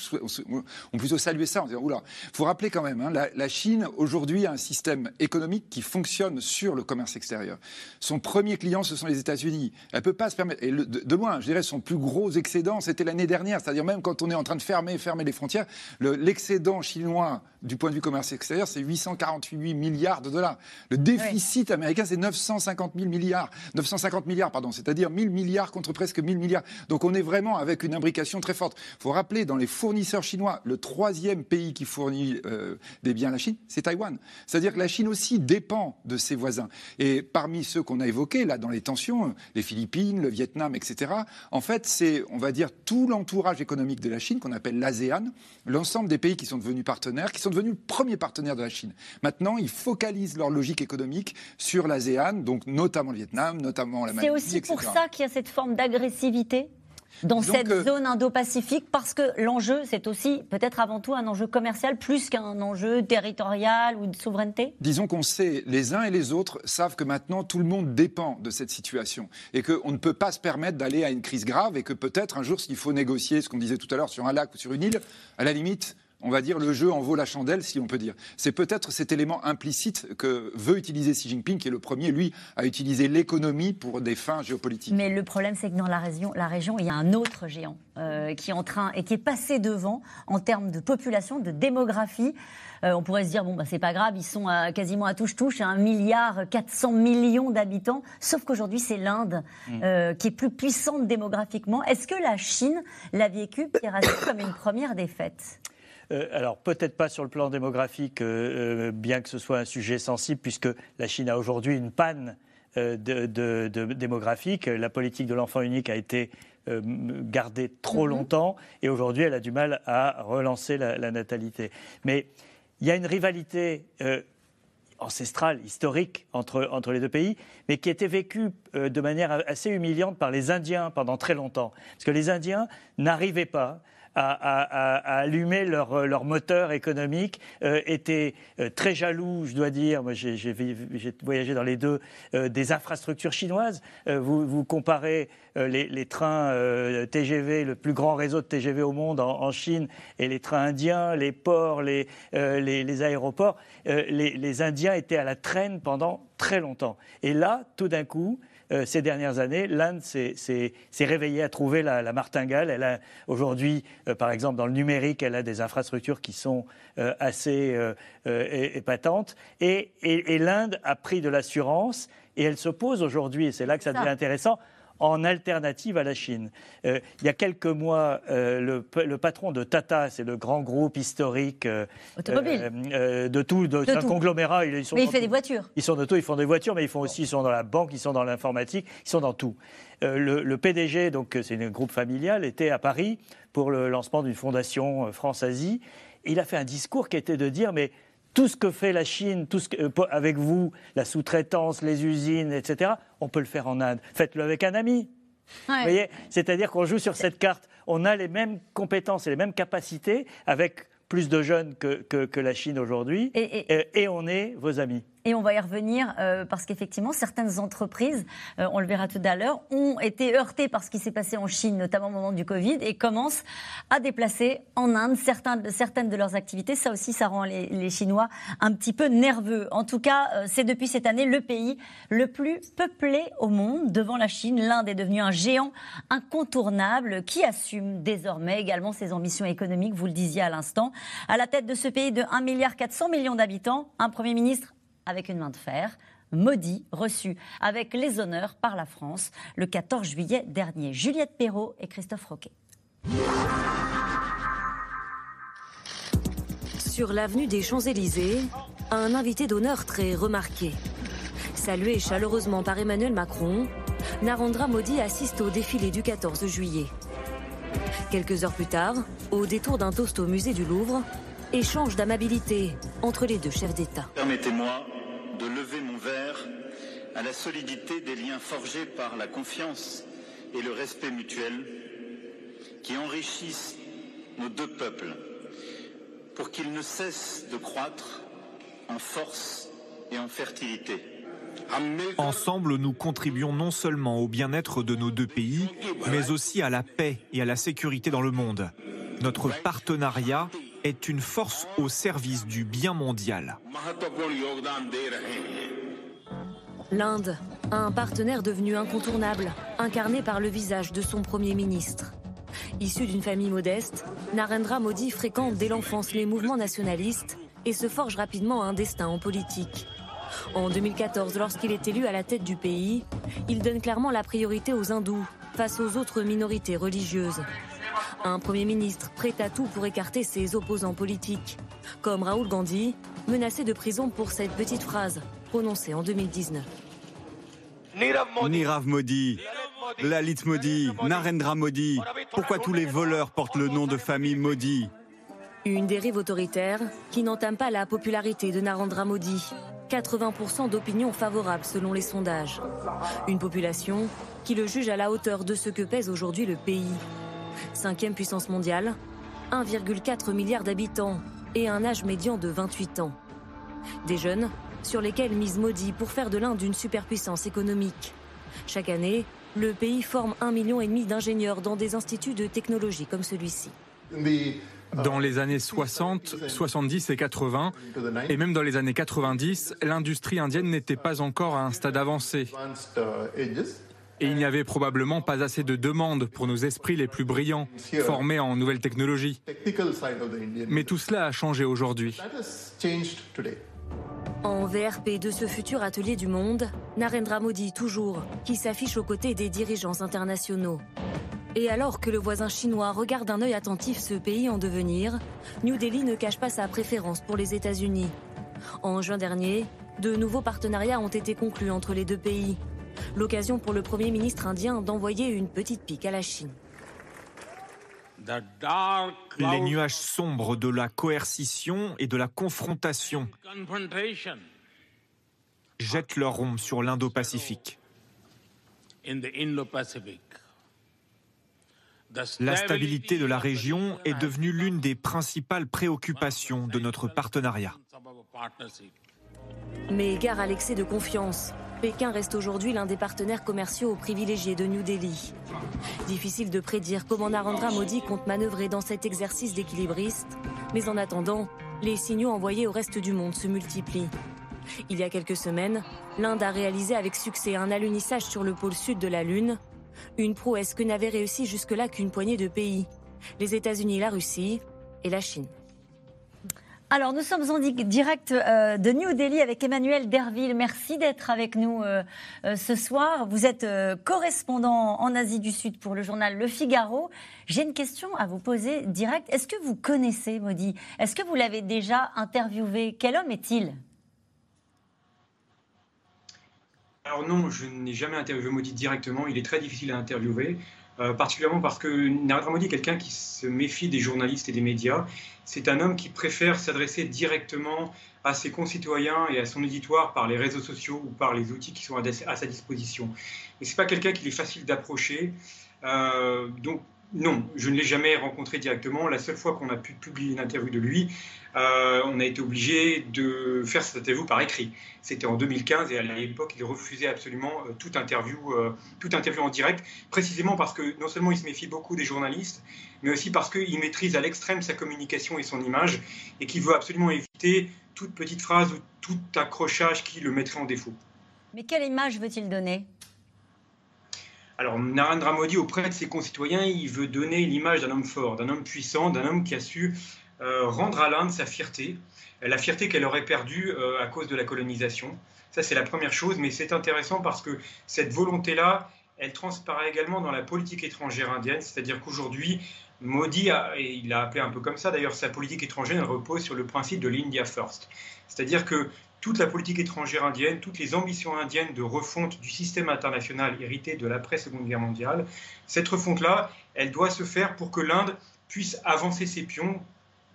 plutôt salué ça en disant oula, il faut rappeler quand même, hein, la, la Chine, aujourd'hui, a un système économique qui fonctionne sur le commerce extérieur. Son premier client, ce sont les États-Unis. Elle peut pas se permettre. Et de, loin, je dirais, son plus gros excédent, c'était l'année dernière. C'est-à-dire même quand on est en train de fermer, fermer les frontières, l'excédent chinois du point de vue commerce extérieur, c'est 848 milliards de dollars. Le déficit américain, c'est 950 000 milliards. 950 milliards, pardon. C'est-à-dire 1000 milliards contre presque 1000 milliards. Donc on est vraiment avec une imbrication très forte. Il faut rappeler, dans les fournisseurs chinois, le troisième pays qui fournit euh, des biens à la Chine, c'est Taïwan. C'est-à-dire que la Chine aussi dépend de ses voisins. Et parmi ceux qu'on a évoqués, là, dans les tensions, les Philippines, le Vietnam, etc., en fait, c'est, on va dire, tout l'entourage économique de la Chine, qu'on appelle l'ASEAN, l'ensemble des pays qui sont devenus partenaires, qui sont devenus le premier partenaire de la Chine. Maintenant, ils focalisent leur logique économique sur l'ASEAN, donc notamment le Vietnam, notamment la Malaisie, C'est aussi pour ça qu'il y a cette forme d'agressivité? Dans cette zone Indo-Pacifique parce que l'enjeu, c'est aussi peut-être avant tout un enjeu commercial plus qu'un enjeu territorial ou de souveraineté. Disons qu'on sait, les uns et les autres savent que maintenant tout le monde dépend de cette situation et qu'on ne peut pas se permettre d'aller à une crise grave et que peut-être un jour, s'il faut négocier ce qu'on disait tout à l'heure sur un lac ou sur une île, à la limite, on va dire, le jeu en vaut la chandelle, si on peut dire. C'est peut-être cet élément implicite que veut utiliser Xi Jinping, qui est le premier, lui, à utiliser l'économie pour des fins géopolitiques. Mais le problème, c'est que dans la région, la région, il y a un autre géant euh, qui est en train et qui est passé devant en termes de population, de démographie. Euh, on pourrait se dire, bon, bah, c'est pas grave, ils sont quasiment à touche-touche, à 1 milliard 400 millions d'habitants. Sauf qu'aujourd'hui, c'est l'Inde mm. euh, qui est plus puissante démographiquement. Est-ce que la Chine l'a vécu, Pierre comme une première défaite? Euh, alors peut-être pas sur le plan démographique, euh, euh, bien que ce soit un sujet sensible, puisque la Chine a aujourd'hui une panne de, démographique. La politique de l'enfant unique a été gardée trop mhm. longtemps et aujourd'hui elle a du mal à relancer la, natalité. Mais il y a une rivalité ancestrale, historique entre, entre les deux pays, mais qui était vécue de manière assez humiliante par les Indiens pendant très longtemps. Parce que les Indiens n'arrivaient pas à, allumer leur, leur, moteur économique, euh, étaient euh, très jaloux, je dois dire, moi j'ai voyagé dans les deux, euh, des infrastructures chinoises. vous, comparez les, trains TGV, le plus grand réseau de TGV au monde en, Chine, et les trains indiens, les ports, les, aéroports. Les Indiens étaient à la traîne pendant très longtemps. Et là, tout d'un coup, euh, ces dernières années, l'Inde s'est réveillée à trouver la, martingale. Elle a aujourd'hui, euh, par exemple, dans le numérique, elle a des infrastructures qui sont euh, assez épatantes. Et, et l'Inde a pris de l'assurance et elle s'oppose aujourd'hui, et c'est là que ça devient intéressant, en alternative à la Chine. Euh, il y a quelques mois, euh, le, patron de Tata, c'est le grand groupe historique euh, de tout, de, un conglomérat. Ils sont mais il fait des voitures. Ils sont de tout, ils font des voitures, mais ils font aussi, ils sont dans la banque, ils sont dans l'informatique, ils sont dans tout. Le, PDG, donc c'est un groupe familial, était à Paris pour le lancement d'une fondation France-Asie. Il a fait un discours qui était de dire, mais tout ce que fait la Chine, tout ce que, avec vous, la sous-traitance, les usines, etc., on peut le faire en Inde. Faites-le avec un ami. Vous voyez C'est-à-dire qu'on joue sur cette carte. On a les mêmes compétences et les mêmes capacités avec plus de jeunes que, que, la Chine aujourd'hui, et, et, on est vos amis. Et on va y revenir euh, parce qu'effectivement, certaines entreprises, euh, on le verra tout à l'heure, ont été heurtées par ce qui s'est passé en Chine, notamment au moment du Covid, et commencent à déplacer en Inde certaines de leurs activités. Ça aussi, ça rend les, Chinois un petit peu nerveux. En tout cas, euh, c'est depuis cette année le pays le plus peuplé au monde. Devant la Chine, l'Inde est devenue un géant incontournable qui assume désormais également ses ambitions économiques, vous le disiez à l'instant. À la tête de ce pays de 1,4 milliard d'habitants, un Premier ministre avec une main de fer. Maudit, reçu avec les honneurs par la France le 14 juillet dernier. Juliette Perrault et Christophe Roquet. Sur l'avenue des Champs-Élysées, un invité d'honneur très remarqué. Salué chaleureusement par Emmanuel Macron, Narendra Modi assiste au défilé du 14 juillet. Quelques heures plus tard, au détour d'un toast au musée du Louvre, échange d'amabilité entre les deux chefs d'État. Permettez-moi de lever mon verre à la solidité des liens forgés par la confiance et le respect mutuel qui enrichissent nos deux peuples pour qu'ils ne cessent de croître en force et en fertilité. Ensemble, nous contribuons non seulement au bien-être de nos deux pays, mais aussi à la paix et à la sécurité dans le monde. Notre partenariat est une force au service du bien mondial. L'Inde, un partenaire devenu incontournable, incarné par le visage de son Premier ministre. Issu d'une famille modeste, Narendra Modi fréquente dès l'enfance les mouvements nationalistes et se forge rapidement un destin en politique. En 2014, lorsqu'il est élu à la tête du pays, il donne clairement la priorité aux hindous face aux autres minorités religieuses. Un Premier ministre prêt à tout pour écarter ses opposants politiques, comme Raoul Gandhi, menacé de prison pour cette petite phrase prononcée en 2019. Nirav Modi, Lalit Modi, Narendra Modi, pourquoi tous les voleurs portent le nom de famille Modi? Une dérive autoritaire qui n'entame pas la popularité de Narendra Modi. 80% d'opinion favorable selon les sondages. Une population qui le juge à la hauteur de ce que pèse aujourd'hui le pays. Cinquième puissance mondiale, 1,4 milliard d'habitants et un âge médian de 28 ans. Des jeunes sur lesquels mise Modi pour faire de l'Inde une superpuissance économique. Chaque année, le pays forme un million et demi d'ingénieurs dans des instituts de technologie comme celui-ci. Dans les années 60, 70 et 80, et même dans les années 90, l'industrie indienne n'était pas encore à un stade avancé. Et il n'y avait probablement pas assez de demandes pour nos esprits les plus brillants, formés en nouvelles technologies. Mais tout cela a changé aujourd'hui. En VRP de ce futur atelier du monde, Narendra Modi toujours, qui s'affiche aux côtés des dirigeants internationaux. Et alors que le voisin chinois regarde d'un œil attentif ce pays en devenir, New Delhi ne cache pas sa préférence pour les États-Unis. En juin dernier, de nouveaux partenariats ont été conclus entre les deux pays. L'occasion pour le Premier ministre indien d'envoyer une petite pique à la Chine. Les nuages sombres de la coercition et de la confrontation jettent leur ombre sur l'Indo-Pacifique. La stabilité de la région est devenue l'une des principales préoccupations de notre partenariat. Mais gare à l'excès de confiance. Pékin reste aujourd'hui l'un des partenaires commerciaux privilégiés de New Delhi. Difficile de prédire comment Narendra Modi compte manœuvrer dans cet exercice d'équilibriste, mais en attendant, les signaux envoyés au reste du monde se multiplient. Il y a quelques semaines, l'Inde a réalisé avec succès un alunissage sur le pôle sud de la Lune, une prouesse que n'avait réussi jusque-là qu'une poignée de pays, les États-Unis, la Russie et la Chine. Alors, nous sommes en direct euh, de New Delhi avec Emmanuel Derville. Merci d'être avec nous euh, euh, ce soir. Vous êtes correspondant en Asie du Sud pour le journal Le Figaro. J'ai une question à vous poser direct. Est-ce que vous connaissez Modi Est-ce que vous l'avez déjà interviewé? Quel homme est-il? Alors non, je n'ai jamais interviewé Modi directement. Il est très difficile à interviewer. Particulièrement parce que Narendra Modi est quelqu'un qui se méfie des journalistes et des médias. C'est un homme qui préfère s'adresser directement à ses concitoyens et à son auditoire par les réseaux sociaux ou par les outils qui sont à, sa disposition. Et c'est pas quelqu'un qu'il est facile d'approcher. Euh, donc non, je ne l'ai jamais rencontré directement. La seule fois qu'on a pu publier une interview de lui, euh, on a été obligé de faire cette interview par écrit. C'était en 2015 et à l'époque, il refusait absolument euh, toute interview, euh, toute interview en direct, précisément parce que non seulement il se méfie beaucoup des journalistes, mais aussi parce qu'il maîtrise à l'extrême sa communication et son image et qu'il veut absolument éviter toute petite phrase ou tout accrochage qui le mettrait en défaut. Mais quelle image veut-il donner? Alors, Narendra Modi, auprès de ses concitoyens, il veut donner l'image d'un homme fort, d'un homme puissant, d'un homme qui a su euh, rendre à l'Inde sa fierté, la fierté qu'elle aurait perdue euh, à cause de la colonisation. Ça, c'est la première chose, mais c'est intéressant parce que cette volonté-là, elle transparaît également dans la politique étrangère indienne, c'est-à-dire qu'aujourd'hui, Modi, a, et il l'a appelé un peu comme ça d'ailleurs, sa politique étrangère repose sur le principe de l'India First. C'est-à-dire que toute la politique étrangère indienne, toutes les ambitions indiennes de refonte du système international hérité de l'après-seconde guerre mondiale, cette refonte-là, elle doit se faire pour que l'Inde puisse avancer ses pions,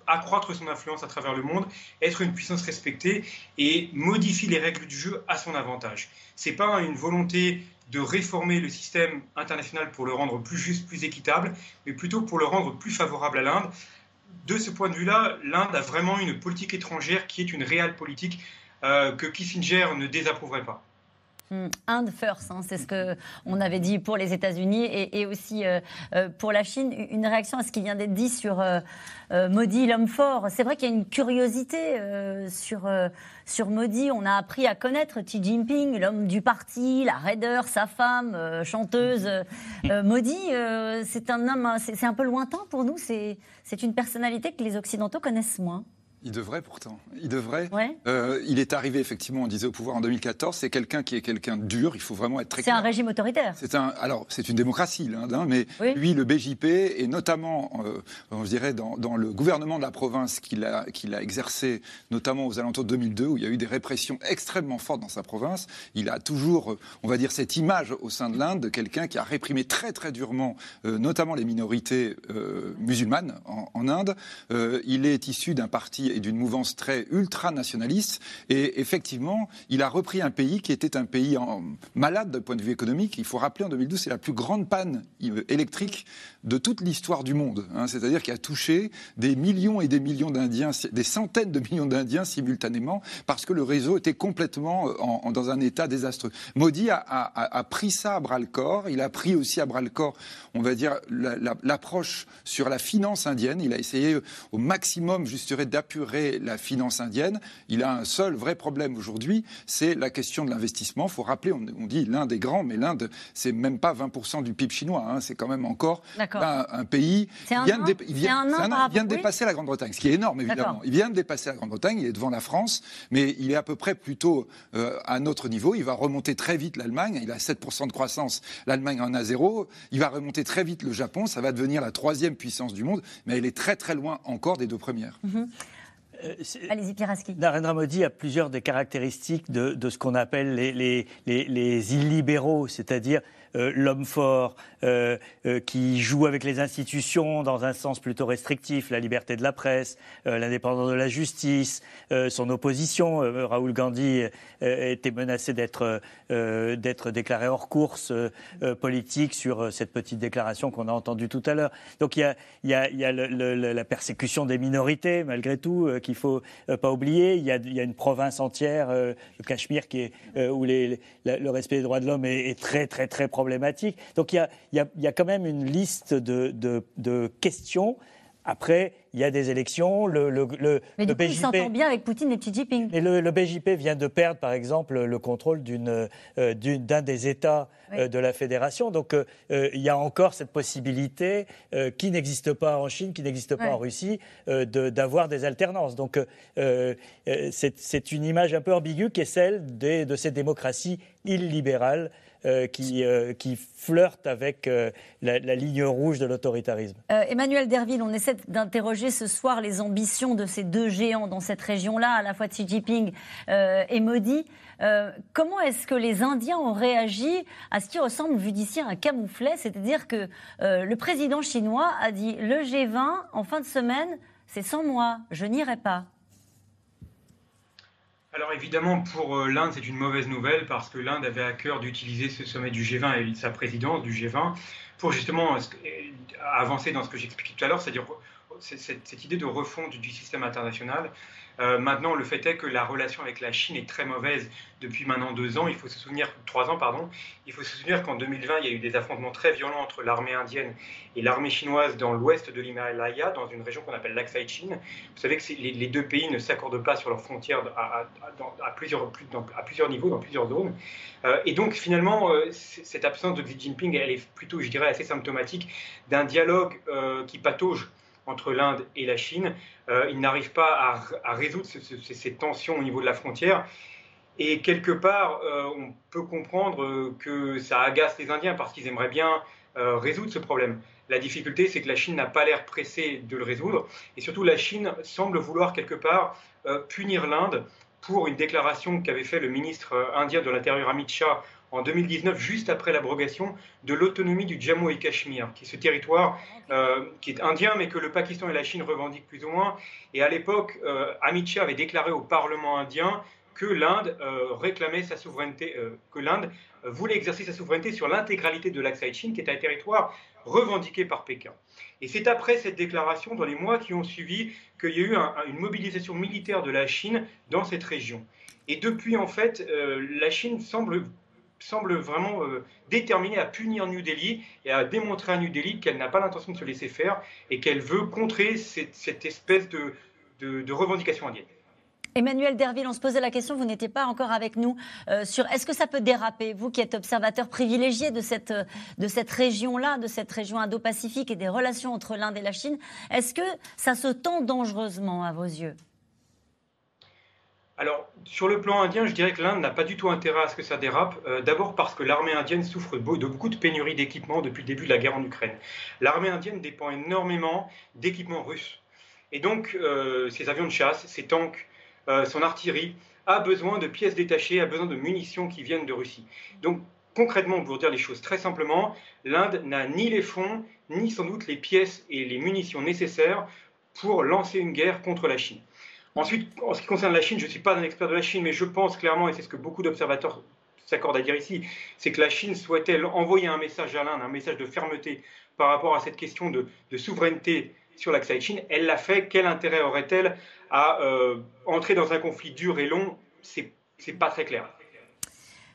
accroître son influence à travers le monde, être une puissance respectée et modifier les règles du jeu à son avantage. Ce n'est pas une volonté de réformer le système international pour le rendre plus juste, plus équitable, mais plutôt pour le rendre plus favorable à l'Inde. De ce point de vue-là, l'Inde a vraiment une politique étrangère qui est une réelle politique que Kissinger ne désapprouverait pas. Hmm, Inde first, hein, c'est ce que on avait dit pour les États-Unis et, aussi euh, euh, pour la Chine. Une réaction à ce qui vient d'être dit sur Modi, l'homme fort. C'est vrai qu'il y a une curiosité sur sur Modi. On a appris à connaître Xi Jinping, l'homme du parti, la raideur, sa femme, chanteuse. Modi, c'est un homme, c'est un peu lointain pour nous. C'est une personnalité que les Occidentaux connaissent moins. Il devrait pourtant. Il devrait. Euh, il est arrivé effectivement, on disait au pouvoir en 2014. C'est quelqu'un qui est quelqu'un dur. Il faut vraiment être très. C'est un régime autoritaire. C'est un. Alors c'est une démocratie l'Inde, hein, mais lui, le BJP et notamment, euh, je dirais dans, le gouvernement de la province qu'il a qu'il a exercé, notamment aux alentours de 2002, où il y a eu des répressions extrêmement fortes dans sa province. Il a toujours, on va dire, cette image au sein de l'Inde de quelqu'un qui a réprimé très très durement, euh, notamment les minorités musulmanes en, en Inde. il est issu d'un parti et d'une mouvance très ultra-nationaliste. Et effectivement, il a repris un pays qui était un pays malade d'un point de vue économique. Il faut rappeler, en 2012, c'est la plus grande panne électrique de toute l'histoire du monde. Hein. C'est-à-dire qu'il a touché des millions et des millions d'Indiens, des centaines de millions d'Indiens simultanément, parce que le réseau était complètement euh, dans un état désastreux. Modi a, pris ça à bras-le-corps. Il a pris aussi à bras-le-corps, on va dire, l'approche sur la finance indienne. Il a essayé au maximum, je dirais, d'appuyer la finance indienne. Il a un seul vrai problème aujourd'hui, c'est la question de l'investissement. Il faut rappeler, on, dit l'Inde est grand, mais l'Inde, c'est même pas 20% du PIB chinois. Hein. c'est quand même encore un, pays. Un vient, de, il vient, vient de dépasser la Grande-Bretagne, ce qui est énorme évidemment. Il vient de dépasser la Grande-Bretagne, il est devant la France, mais il est à peu près plutôt euh, à notre niveau. Il va remonter très vite l'Allemagne. Il a 7% de croissance. L'Allemagne en a zéro. Il va remonter très vite le Japon. Ça va devenir la troisième puissance du monde, mais elle est très très loin encore des deux premières. Mhm. Euh, Allez-y, Piraski. Narendra Modi a plusieurs des caractéristiques de, ce qu'on appelle les, les, les illibéraux, c'est-à-dire euh, l'homme fort, euh, euh, qui joue avec les institutions dans un sens plutôt restrictif, la liberté de la presse, l'indépendance de la justice, son opposition. Raoul Gandhi était menacé d'être d'être déclaré hors course politique sur cette petite déclaration qu'on a entendue tout à l'heure. Donc il y a, y a, y a la persécution des minorités, malgré tout, qu'il faut pas oublier. Il y a, y a, une province entière, le Cachemire, qui est, où les, le respect des droits de l'homme est, est, très, très, très problématique donc il y a, quand même une liste de, questions. Après, il y a des élections. Le, le, le Mais du coup, il s'entend bien avec Poutine et Xi Jinping. Et le, BJP vient de perdre, par exemple, le contrôle euh, d'un des États euh, de la fédération. Donc, euh, il y a encore cette possibilité qui n'existe pas en Chine, qui n'existe pas en Russie, d'avoir des alternances. Donc, c'est une image un peu ambiguë qui est celle de ces démocraties illibérales euh, qui, euh, flirte avec euh, la, ligne rouge de l'autoritarisme. Emmanuel Derville, on essaie d'interroger ce soir les ambitions de ces deux géants dans cette région-là, à la fois Xi Jinping et Modi. comment est-ce que les Indiens ont réagi à ce qui ressemble, vu d'ici, à un camouflet? C'est-à-dire que le président chinois a dit le G20 en fin de semaine, c'est sans moi, je n'irai pas. Alors évidemment, pour euh, l'Inde, c'est une mauvaise nouvelle parce que l'Inde avait à cœur d'utiliser ce sommet du G20 et sa présidence du G20 pour justement avancer dans ce que j'expliquais tout à l'heure, c'est-à-dire cette, idée de refonte du système international euh, maintenant, le fait est que la relation avec la Chine est très mauvaise depuis maintenant deux ans. Il faut se souvenir, trois ans, pardon. Il faut se souvenir qu'en 2020, il y a eu des affrontements très violents entre l'armée indienne et l'armée chinoise dans l'ouest de l'Himalaya, dans une région qu'on appelle l'Aksai Chin. Vous savez que les, deux pays ne s'accordent pas sur leurs frontières à, plusieurs, niveaux, dans plusieurs zones. Euh, et donc, finalement, euh, cette absence de Xi Jinping, elle est plutôt, je dirais, assez symptomatique d'un dialogue qui patauge entre l'Inde et la Chine. Euh, il n'arrive pas à, résoudre ces, tensions au niveau de la frontière. Et quelque part, euh, on peut comprendre euh, que ça agace les Indiens parce qu'ils aimeraient bien résoudre ce problème. La difficulté, c'est que la Chine n'a pas l'air pressée de le résoudre. Et surtout, la Chine semble vouloir quelque part punir l'Inde pour une déclaration qu'avait fait le ministre indien de l'Intérieur Amit Shah en 2019, juste après l'abrogation de l'autonomie du Jammu et Cachemire, qui est ce territoire euh, qui est indien, mais que le Pakistan et la Chine revendiquent plus ou moins. Et à l'époque, euh, Amit Shah avait déclaré au Parlement indien que l'Inde euh, réclamait sa souveraineté, que l'Inde voulait exercer sa souveraineté sur l'intégralité de l'Aksai Chin, qui est un territoire revendiqué par Pékin. Et c'est après cette déclaration, dans les mois qui ont suivi, qu'il y a eu une mobilisation militaire de la Chine dans cette région. Et depuis, en fait, la Chine semble semble vraiment euh, déterminée à punir New Delhi et à démontrer à New Delhi qu'elle n'a pas l'intention de se laisser faire et qu'elle veut contrer cette, espèce de, revendication indienne. Emmanuel Derville, on se posait la question, vous n'étiez pas encore avec nous, euh, sur est-ce que ça peut déraper, vous qui êtes observateur privilégié de cette, de cette région-là, de cette région Indo-Pacifique et des relations entre l'Inde et la Chine, est-ce que ça se tend dangereusement à vos yeux? Alors, sur le plan indien, je dirais que l'Inde n'a pas du tout intérêt à ce que ça dérape. Euh, d'abord parce que l'armée indienne souffre de beaucoup de pénuries d'équipements depuis le début de la guerre en Ukraine. L'armée indienne dépend énormément d'équipements russes. Et donc, euh, ses avions de chasse, ses tanks, euh, son artillerie a besoin de pièces détachées, a besoin de munitions qui viennent de Russie. Donc, concrètement, pour dire les choses très simplement, l'Inde n'a ni les fonds, ni sans doute les pièces et les munitions nécessaires pour lancer une guerre contre la Chine. Ensuite, en ce qui concerne la Chine, je ne suis pas un expert de la Chine, mais je pense clairement, et c'est ce que beaucoup d'observateurs s'accordent à dire ici, c'est que la Chine souhaitait envoyer un message à l'Inde, un message de fermeté par rapport à cette question de, souveraineté sur l'accès Chine. Elle l'a fait. Quel intérêt aurait-elle à euh, entrer dans un conflit dur et long? C'est pas très clair.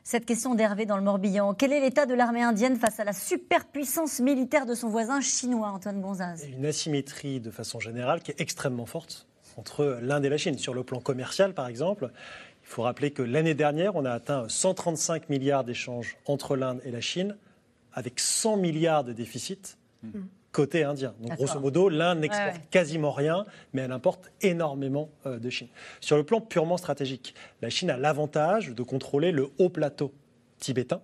Cette question d'Hervé dans le Morbihan. Quel est l'état de l'armée indienne face à la superpuissance militaire de son voisin chinois, Antoine Gonzaz? Une asymétrie de façon générale qui est extrêmement forte entre l'Inde et la Chine. Sur le plan commercial, par exemple, il faut rappeler que l'année dernière, on a atteint 135 milliards d'échanges entre l'Inde et la Chine, avec 100 milliards de déficit hmm. côté indien. Donc, grosso modo, l'Inde n'exporte quasiment rien, mais elle importe énormément euh, de Chine. Sur le plan purement stratégique, la Chine a l'avantage de contrôler le haut plateau tibétain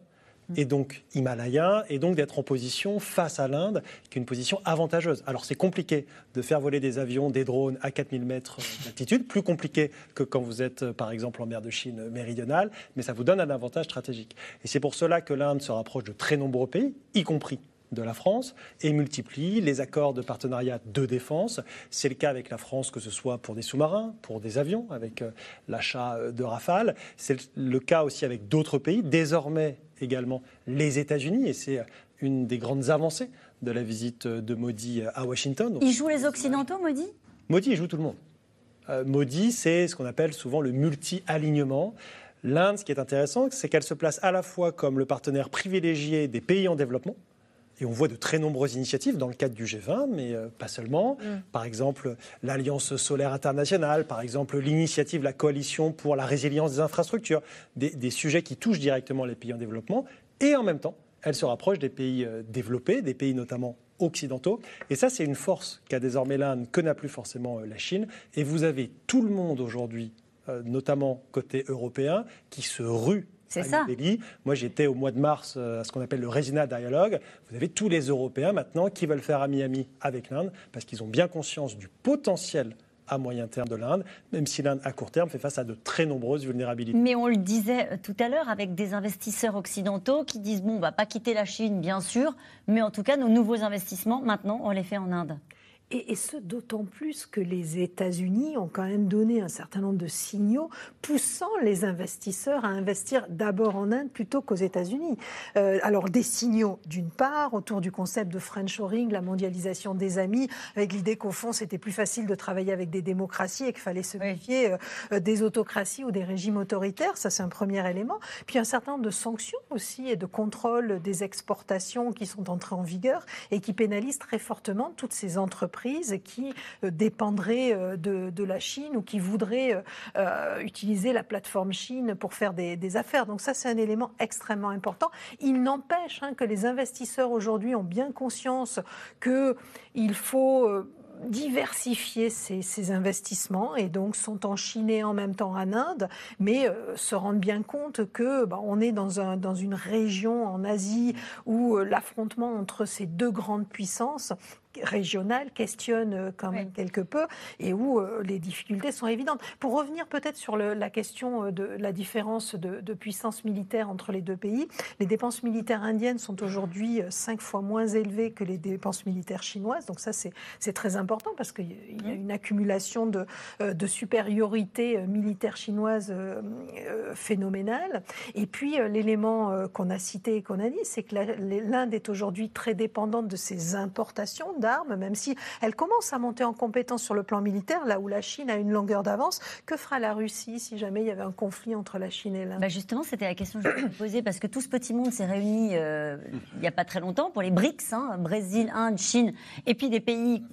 et donc himalayen, et donc d'être en position face à l'Inde, qui est une position avantageuse. Alors c'est compliqué de faire voler des avions, des drones à 4000 mètres d'altitude, plus compliqué que quand vous êtes par exemple en mer de Chine méridionale, mais ça vous donne un avantage stratégique. Et c'est pour cela que l'Inde se rapproche de très nombreux pays, y compris de la France et multiplie les accords de partenariat de défense. C'est le cas avec la France, que ce soit pour des sous-marins, pour des avions, avec euh, l'achat euh, de Rafale. C'est le cas aussi avec d'autres pays, désormais également les États-Unis, et c'est euh, une des grandes avancées de la visite de Modi à Washington. Il joue les Occidentaux, Modi Modi, il joue tout le monde. Modi, c'est ce qu'on appelle souvent le multi-alignement. L'Inde, ce qui est intéressant, c'est qu'elle se place à la fois comme le partenaire privilégié des pays en développement, et on voit de très nombreuses initiatives dans le cadre du G20, mais euh, pas seulement. Mm. Par exemple, l'Alliance solaire internationale, par exemple, l'initiative, la coalition pour la résilience des infrastructures, des, sujets qui touchent directement les pays en développement. Et en même temps, elle se rapproche des pays euh, développés, des pays notamment occidentaux. Et ça, c'est une force qu'a désormais l'Inde, que n'a plus forcément euh, la Chine. Et vous avez tout le monde aujourd'hui, notamment côté européen, qui se rue c'est ça. Moi, j'étais au mois de mars euh, à ce qu'on appelle le Resina Dialogue. Vous avez tous les Européens maintenant qui veulent faire à Miami avec l'Inde parce qu'ils ont bien conscience du potentiel à moyen terme de l'Inde, même si l'Inde, à court terme, fait face à de très nombreuses vulnérabilités. Mais on le disait euh, tout à l'heure avec des investisseurs occidentaux qui disent, bon, on ne va pas quitter la Chine, bien sûr, mais en tout cas, nos nouveaux investissements, maintenant, on les fait en Inde. Et, ce, d'autant plus que les États-Unis ont quand même donné un certain nombre de signaux poussant les investisseurs à investir d'abord en Inde plutôt qu'aux États-Unis. Euh, alors des signaux, d'une part, autour du concept de friendshoring, la mondialisation des amis, avec l'idée qu'au fond, c'était plus facile de travailler avec des démocraties et qu'il fallait se méfier euh, euh, des autocraties ou des régimes autoritaires. Ça, c'est un premier élément. Puis un certain nombre de sanctions aussi et de contrôle des exportations qui sont entrées en vigueur et qui pénalisent très fortement toutes ces entreprises qui euh, dépendraient euh, de, la Chine ou qui voudraient euh, utiliser la plateforme Chine pour faire des, affaires. Donc ça, c'est un élément extrêmement important. Il n'empêche hein, que les investisseurs aujourd'hui ont bien conscience qu'il faut diversifier ces, investissements et donc sont en Chine et en même temps en Inde, mais se rendent bien compte que bah, on est dans une région en Asie où l'affrontement entre ces deux grandes puissances régionale questionne euh, quand même quelque peu et où euh, les difficultés sont évidentes. Pour revenir peut-être sur la question euh, de la différence de, puissance militaire entre les deux pays, les dépenses militaires indiennes sont aujourd'hui cinq fois moins élevées que les dépenses militaires chinoises. Donc ça, c'est très important parce qu'il y a une accumulation de, de supériorité militaire chinoise phénoménale. Et puis l'élément qu'on a cité et qu'on a dit, c'est que l'Inde est aujourd'hui très dépendante de ses importations même si elle commence à monter en compétence sur le plan militaire, là où la Chine a une longueur d'avance. Que fera la Russie si jamais il y avait un conflit entre la Chine et l'Inde? Bah Justement, c'était la question que je voulais poser, parce que tout ce petit monde s'est réuni euh, il n'y a pas très longtemps pour les BRICS, hein, Brésil, Inde, Chine, et puis des pays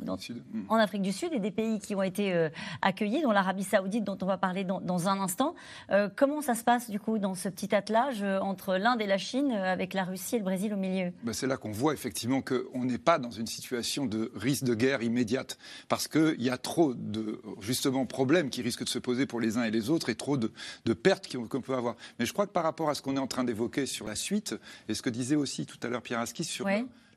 en Afrique du Sud et des pays qui ont été euh, accueillis, dont l'Arabie Saoudite, dont on va parler dans, un instant. Euh, comment ça se passe du coup dans ce petit attelage entre l'Inde et la Chine, avec la Russie et le Brésil au milieu? Bah, C'est là qu'on voit effectivement qu'on n'est pas dans une situation de risque de guerre immédiate, parce qu'il y a trop de justement problèmes qui risquent de se poser pour les uns et les autres et trop de, pertes qu'on peut avoir. Mais je crois que par rapport à ce qu'on est en train d'évoquer sur la suite, et ce que disait aussi tout à l'heure Pierre Aski sur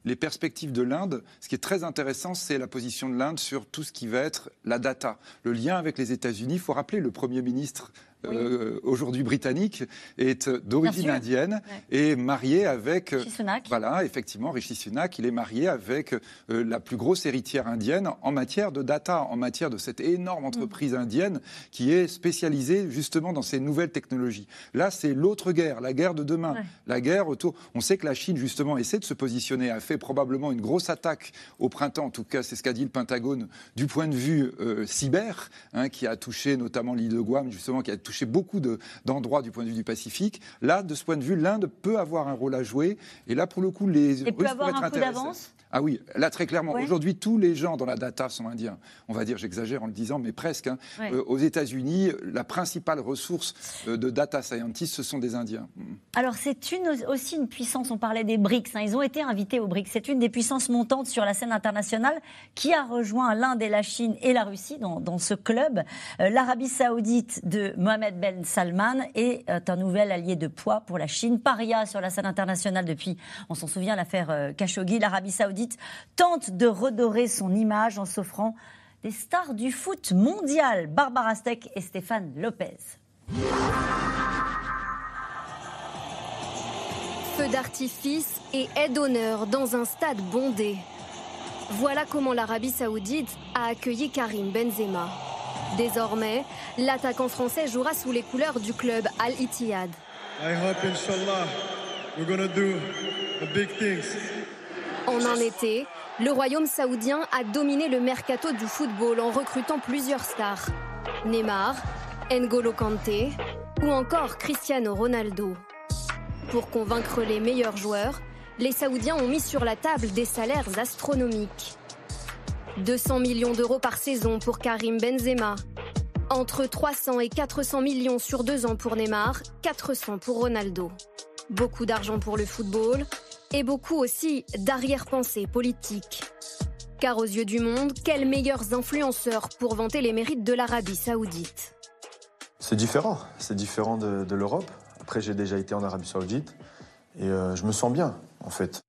les perspectives de l'Inde, ce qui est très intéressant, c'est la position de l'Inde sur tout ce qui va être la data. Le lien avec les États-Unis, il faut rappeler, le Premier ministre euh, aujourd'hui britannique, est d'origine indienne et marié avec. Rishi Voilà, effectivement, Rishi Sunak, il est marié avec euh, la plus grosse héritière indienne en matière de data, en matière de cette énorme mm. entreprise indienne qui est spécialisée justement dans ces nouvelles technologies. Là, c'est l'autre guerre, la guerre de demain. La guerre autour. On sait que la Chine, justement, essaie de se positionner, a fait probablement une grosse attaque au printemps, en tout cas, c'est ce qu'a dit le Pentagone, du point de vue euh, cyber, hein, qui a touché notamment l'île de Guam, justement, qui a touché beaucoup d'endroits du point de vue du Pacifique. Là, de ce point de vue, l'Inde peut avoir un rôle à jouer. Et là, pour le coup, les Et peut avoir un coup d'avance? Ah oui, là très clairement. Aujourd'hui, tous les gens dans la data sont indiens. On va dire, j'exagère en le disant, mais presque. Hein. Euh, aux États-Unis, la principale ressource euh, de data scientists, ce sont des Indiens. Mm. Alors c'est aussi une puissance. On parlait des BRICS. Hein. ils ont été invités aux BRICS. C'est une des puissances montantes sur la scène internationale qui a rejoint l'Inde et la Chine et la Russie dans, ce club. Euh, L'Arabie Saoudite de Mohamed Ben Salman est un nouvel allié de poids pour la Chine. Paria sur la scène internationale depuis, on s'en souvient, l'affaire Khashoggi. L'Arabie Saoudite tente de redorer son image en s'offrant des stars du foot mondial, Barbara Steck et Stéphane Lopez. Feu d'artifice et aide d'honneur dans un stade bondé. Voilà comment l'Arabie saoudite a accueilli Karim Benzema. Désormais, l'attaquant français jouera sous les couleurs du club Al-Ittihad. I hope, inshallah, we're gonna do big things. En un été, le royaume saoudien a dominé le mercato du football en recrutant plusieurs stars. Neymar, N'Golo Kanté ou encore Cristiano Ronaldo. Pour convaincre les meilleurs joueurs, les Saoudiens ont mis sur la table des salaires astronomiques. 200 millions d'euros par saison pour Karim Benzema. Entre 300 et 400 millions sur deux ans pour Neymar, 400 pour Ronaldo. Beaucoup d'argent pour le football, et beaucoup aussi d'arrière-pensée politique. Car aux yeux du monde, quels meilleurs influenceurs pour vanter les mérites de l'Arabie saoudite? C'est différent, c'est différent de, l'Europe. Après, j'ai déjà été en Arabie saoudite et euh, je me sens bien, en fait.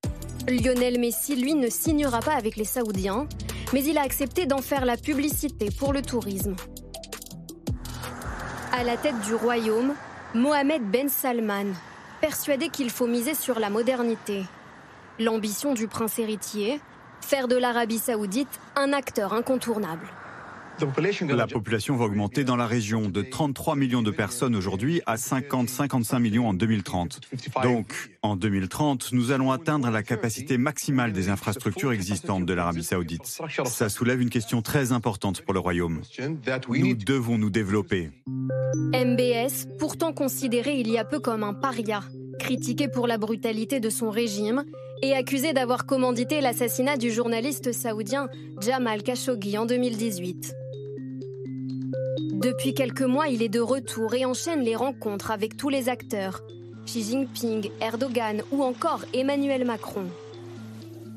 Lionel Messi, lui, ne signera pas avec les Saoudiens, mais il a accepté d'en faire la publicité pour le tourisme. À la tête du royaume, Mohamed Ben Salman, persuadé qu'il faut miser sur la modernité. L'ambition du prince héritier, faire de l'Arabie saoudite un acteur incontournable. La population va augmenter dans la région de 33 millions de personnes aujourd'hui à 50-55 millions en 2030. Donc, en 2030, nous allons atteindre la capacité maximale des infrastructures existantes de l'Arabie saoudite. Ça soulève une question très importante pour le Royaume. Nous devons nous développer. MBS, pourtant considéré il y a peu comme un paria, critiqué pour la brutalité de son régime et accusé d'avoir commandité l'assassinat du journaliste saoudien Jamal Khashoggi en 2018. Depuis quelques mois, il est de retour et enchaîne les rencontres avec tous les acteurs. Xi Jinping, Erdogan ou encore Emmanuel Macron.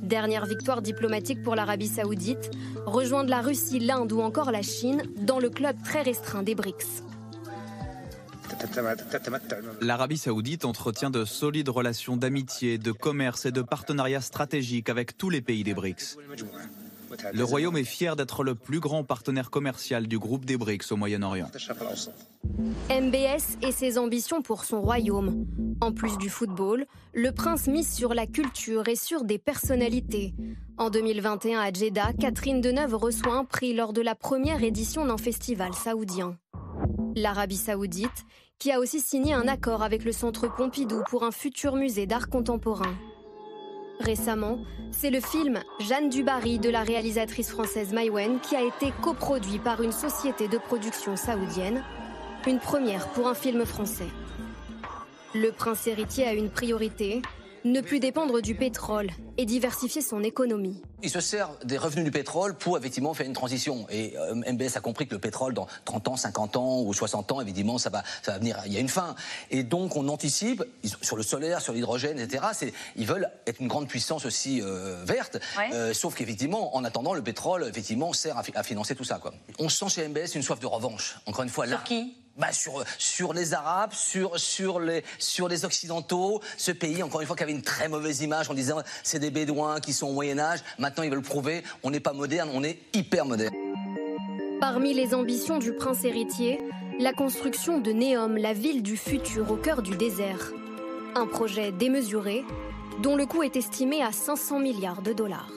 Dernière victoire diplomatique pour l'Arabie saoudite, rejoindre la Russie, l'Inde ou encore la Chine dans le club très restreint des BRICS. L'Arabie saoudite entretient de solides relations d'amitié, de commerce et de partenariat stratégique avec tous les pays des BRICS. Le Royaume est fier d'être le plus grand partenaire commercial du groupe des BRICS au Moyen-Orient. MBS et ses ambitions pour son royaume. En plus du football, le prince mise sur la culture et sur des personnalités. En 2021 à Jeddah, Catherine Deneuve reçoit un prix lors de la première édition d'un festival saoudien. L'Arabie saoudite, qui a aussi signé un accord avec le Centre Pompidou pour un futur musée d'art contemporain. Récemment, c'est le film Jeanne Dubarry de la réalisatrice française Maïwen qui a été coproduit par une société de production saoudienne, une première pour un film français. Le prince héritier a une priorité, ne plus dépendre du pétrole et diversifier son économie. Il se sert des revenus du pétrole pour effectivement faire une transition. Et euh, MBS a compris que le pétrole, dans 30 ans, 50 ans ou 60 ans, évidemment, ça va, ça va venir, il y a une fin. Et donc, on anticipe sur le solaire, sur l'hydrogène, etc. Ils veulent être une grande puissance aussi euh, verte. Euh, sauf qu'effectivement, en attendant, le pétrole, effectivement, sert à, financer tout ça. Quoi. On sent chez MBS une soif de revanche. Encore une fois, là. Sur qui? Bah sur, les Arabes, sur, sur, les, sur les Occidentaux. Ce pays, encore une fois, qui avait une très mauvaise image en disant c'est des Bédouins qui sont au Moyen-Âge. Maintenant, ils veulent prouver on n'est pas moderne, on est hyper moderne. Parmi les ambitions du prince héritier, la construction de Néom, la ville du futur au cœur du désert. Un projet démesuré dont le coût est estimé à 500 milliards de dollars.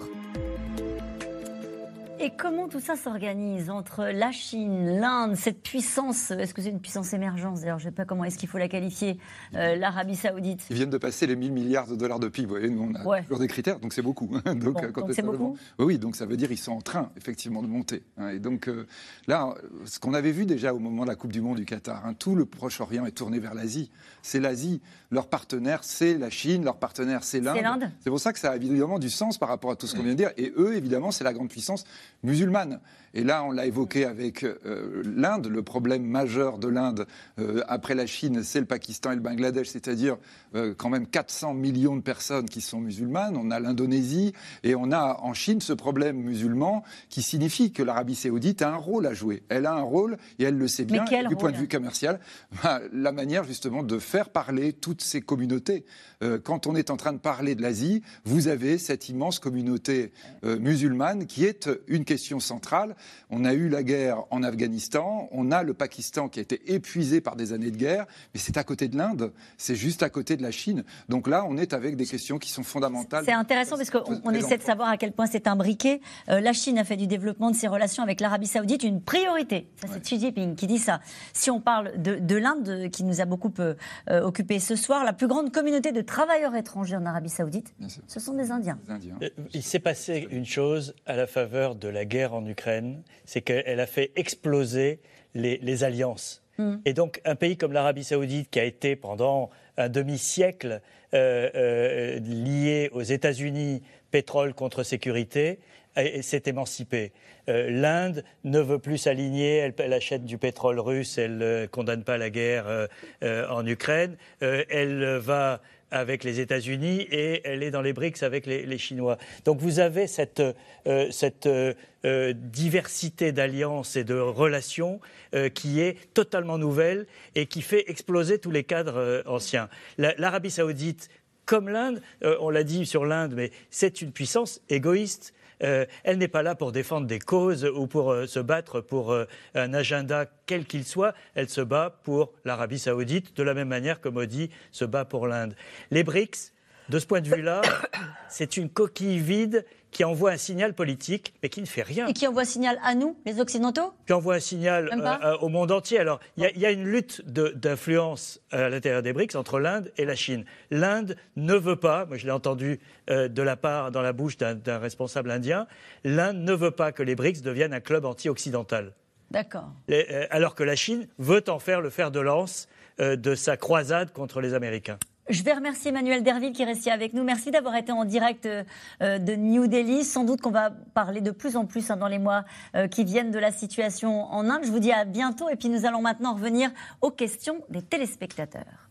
Et comment tout ça s'organise entre la Chine, l'Inde, cette puissance, est-ce que c'est une puissance émergence D'ailleurs, je ne sais pas comment est-ce qu'il faut la qualifier, euh, l'Arabie Saoudite. Ils viennent de passer les 1000 milliards de dollars de PIB. Vous voyez, nous, on a toujours des critères, donc c'est beaucoup. donc, c'est beaucoup Oui, donc ça veut dire qu'ils sont en train, effectivement, de monter. Hein. Et donc euh, là, ce qu'on avait vu déjà au moment de la Coupe du Monde du Qatar, hein, tout le Proche-Orient est tourné vers l'Asie. C'est l'Asie. Leur partenaire, c'est la Chine. Leur partenaire, c'est l'Inde. C'est pour ça que ça a évidemment du sens par rapport à tout ce qu'on vient de dire. Et eux, évidemment, c'est la grande puissance musulmane. Et là, on l'a évoqué avec euh, l'Inde. Le problème majeur de l'Inde, euh, après la Chine, c'est le Pakistan et le Bangladesh, c'est-à-dire euh, quand même 400 millions de personnes qui sont musulmanes. On a l'Indonésie et on a en Chine ce problème musulman qui signifie que l'Arabie saoudite a un rôle à jouer. Elle a un rôle et elle le sait bien. du point de vue commercial, bah, la manière justement de faire parler toutes ces communautés. quand on est en train de parler de l'Asie, vous avez cette immense communauté musulmane qui est une question centrale on a eu la guerre en Afghanistan, on a le Pakistan qui a été épuisé par des années de guerre, mais c'est à côté de l'Inde, c'est juste à côté de la Chine. Donc là, on est avec des questions qui sont fondamentales. C'est intéressant parce qu'on essaie de savoir à quel point c'est imbriqué. Euh, la Chine a fait du développement de ses relations avec l'Arabie Saoudite une priorité. Ça, c'est Xi Jinping qui dit ça. Si on parle de, l'Inde, qui nous a beaucoup euh, occupé ce soir, la plus grande communauté de travailleurs étrangers en Arabie Saoudite, ce sont des Indiens. Euh, il s'est passé une chose à la faveur de la guerre en Ukraine c'est qu'elle a fait exploser les, alliances. Hmm. Et donc, un pays comme l'Arabie Saoudite, qui a été pendant un demi-siècle euh, euh, lié aux États-Unis, pétrole contre sécurité, s'est émancipé. Euh, L'Inde ne veut plus s'aligner, elle, achète du pétrole russe, elle ne condamne pas la guerre en Ukraine, elle va avec les États-Unis et elle est dans les BRICS avec les, Chinois. Donc vous avez cette, euh, euh, diversité d'alliances et de relations euh, qui est totalement nouvelle et qui fait exploser tous les cadres anciens. L'Arabie saoudite, comme l'Inde, on l'a dit sur l'Inde, mais c'est une puissance égoïste. Euh, elle n'est pas là pour défendre des causes ou pour euh, se battre pour euh, un agenda quel qu'il soit. Elle se bat pour l'Arabie saoudite de la même manière que Modi se bat pour l'Inde. Les BRICS, de ce point de vue-là, c'est une coquille vide qui envoie un signal politique, mais qui ne fait rien. Et qui envoie un signal à nous, les Occidentaux? Qui envoie un signal euh, au monde entier. Alors, il y, a une lutte d'influence à l'intérieur des BRICS entre l'Inde et la Chine. L'Inde ne veut pas, moi je l'ai entendu euh, de la part, dans la bouche d'un responsable indien, l'Inde ne veut pas que les BRICS deviennent un club anti-occidental. D'accord. Euh, alors que la Chine veut en faire le fer de lance de sa croisade contre les Américains. Je vais remercier Emmanuel Derville qui est resté avec nous. Merci d'avoir été en direct euh, de New Delhi. Sans doute qu'on va parler de plus en plus hein, dans les mois euh, qui viennent de la situation en Inde. Je vous dis à bientôt et puis nous allons maintenant revenir aux questions des téléspectateurs.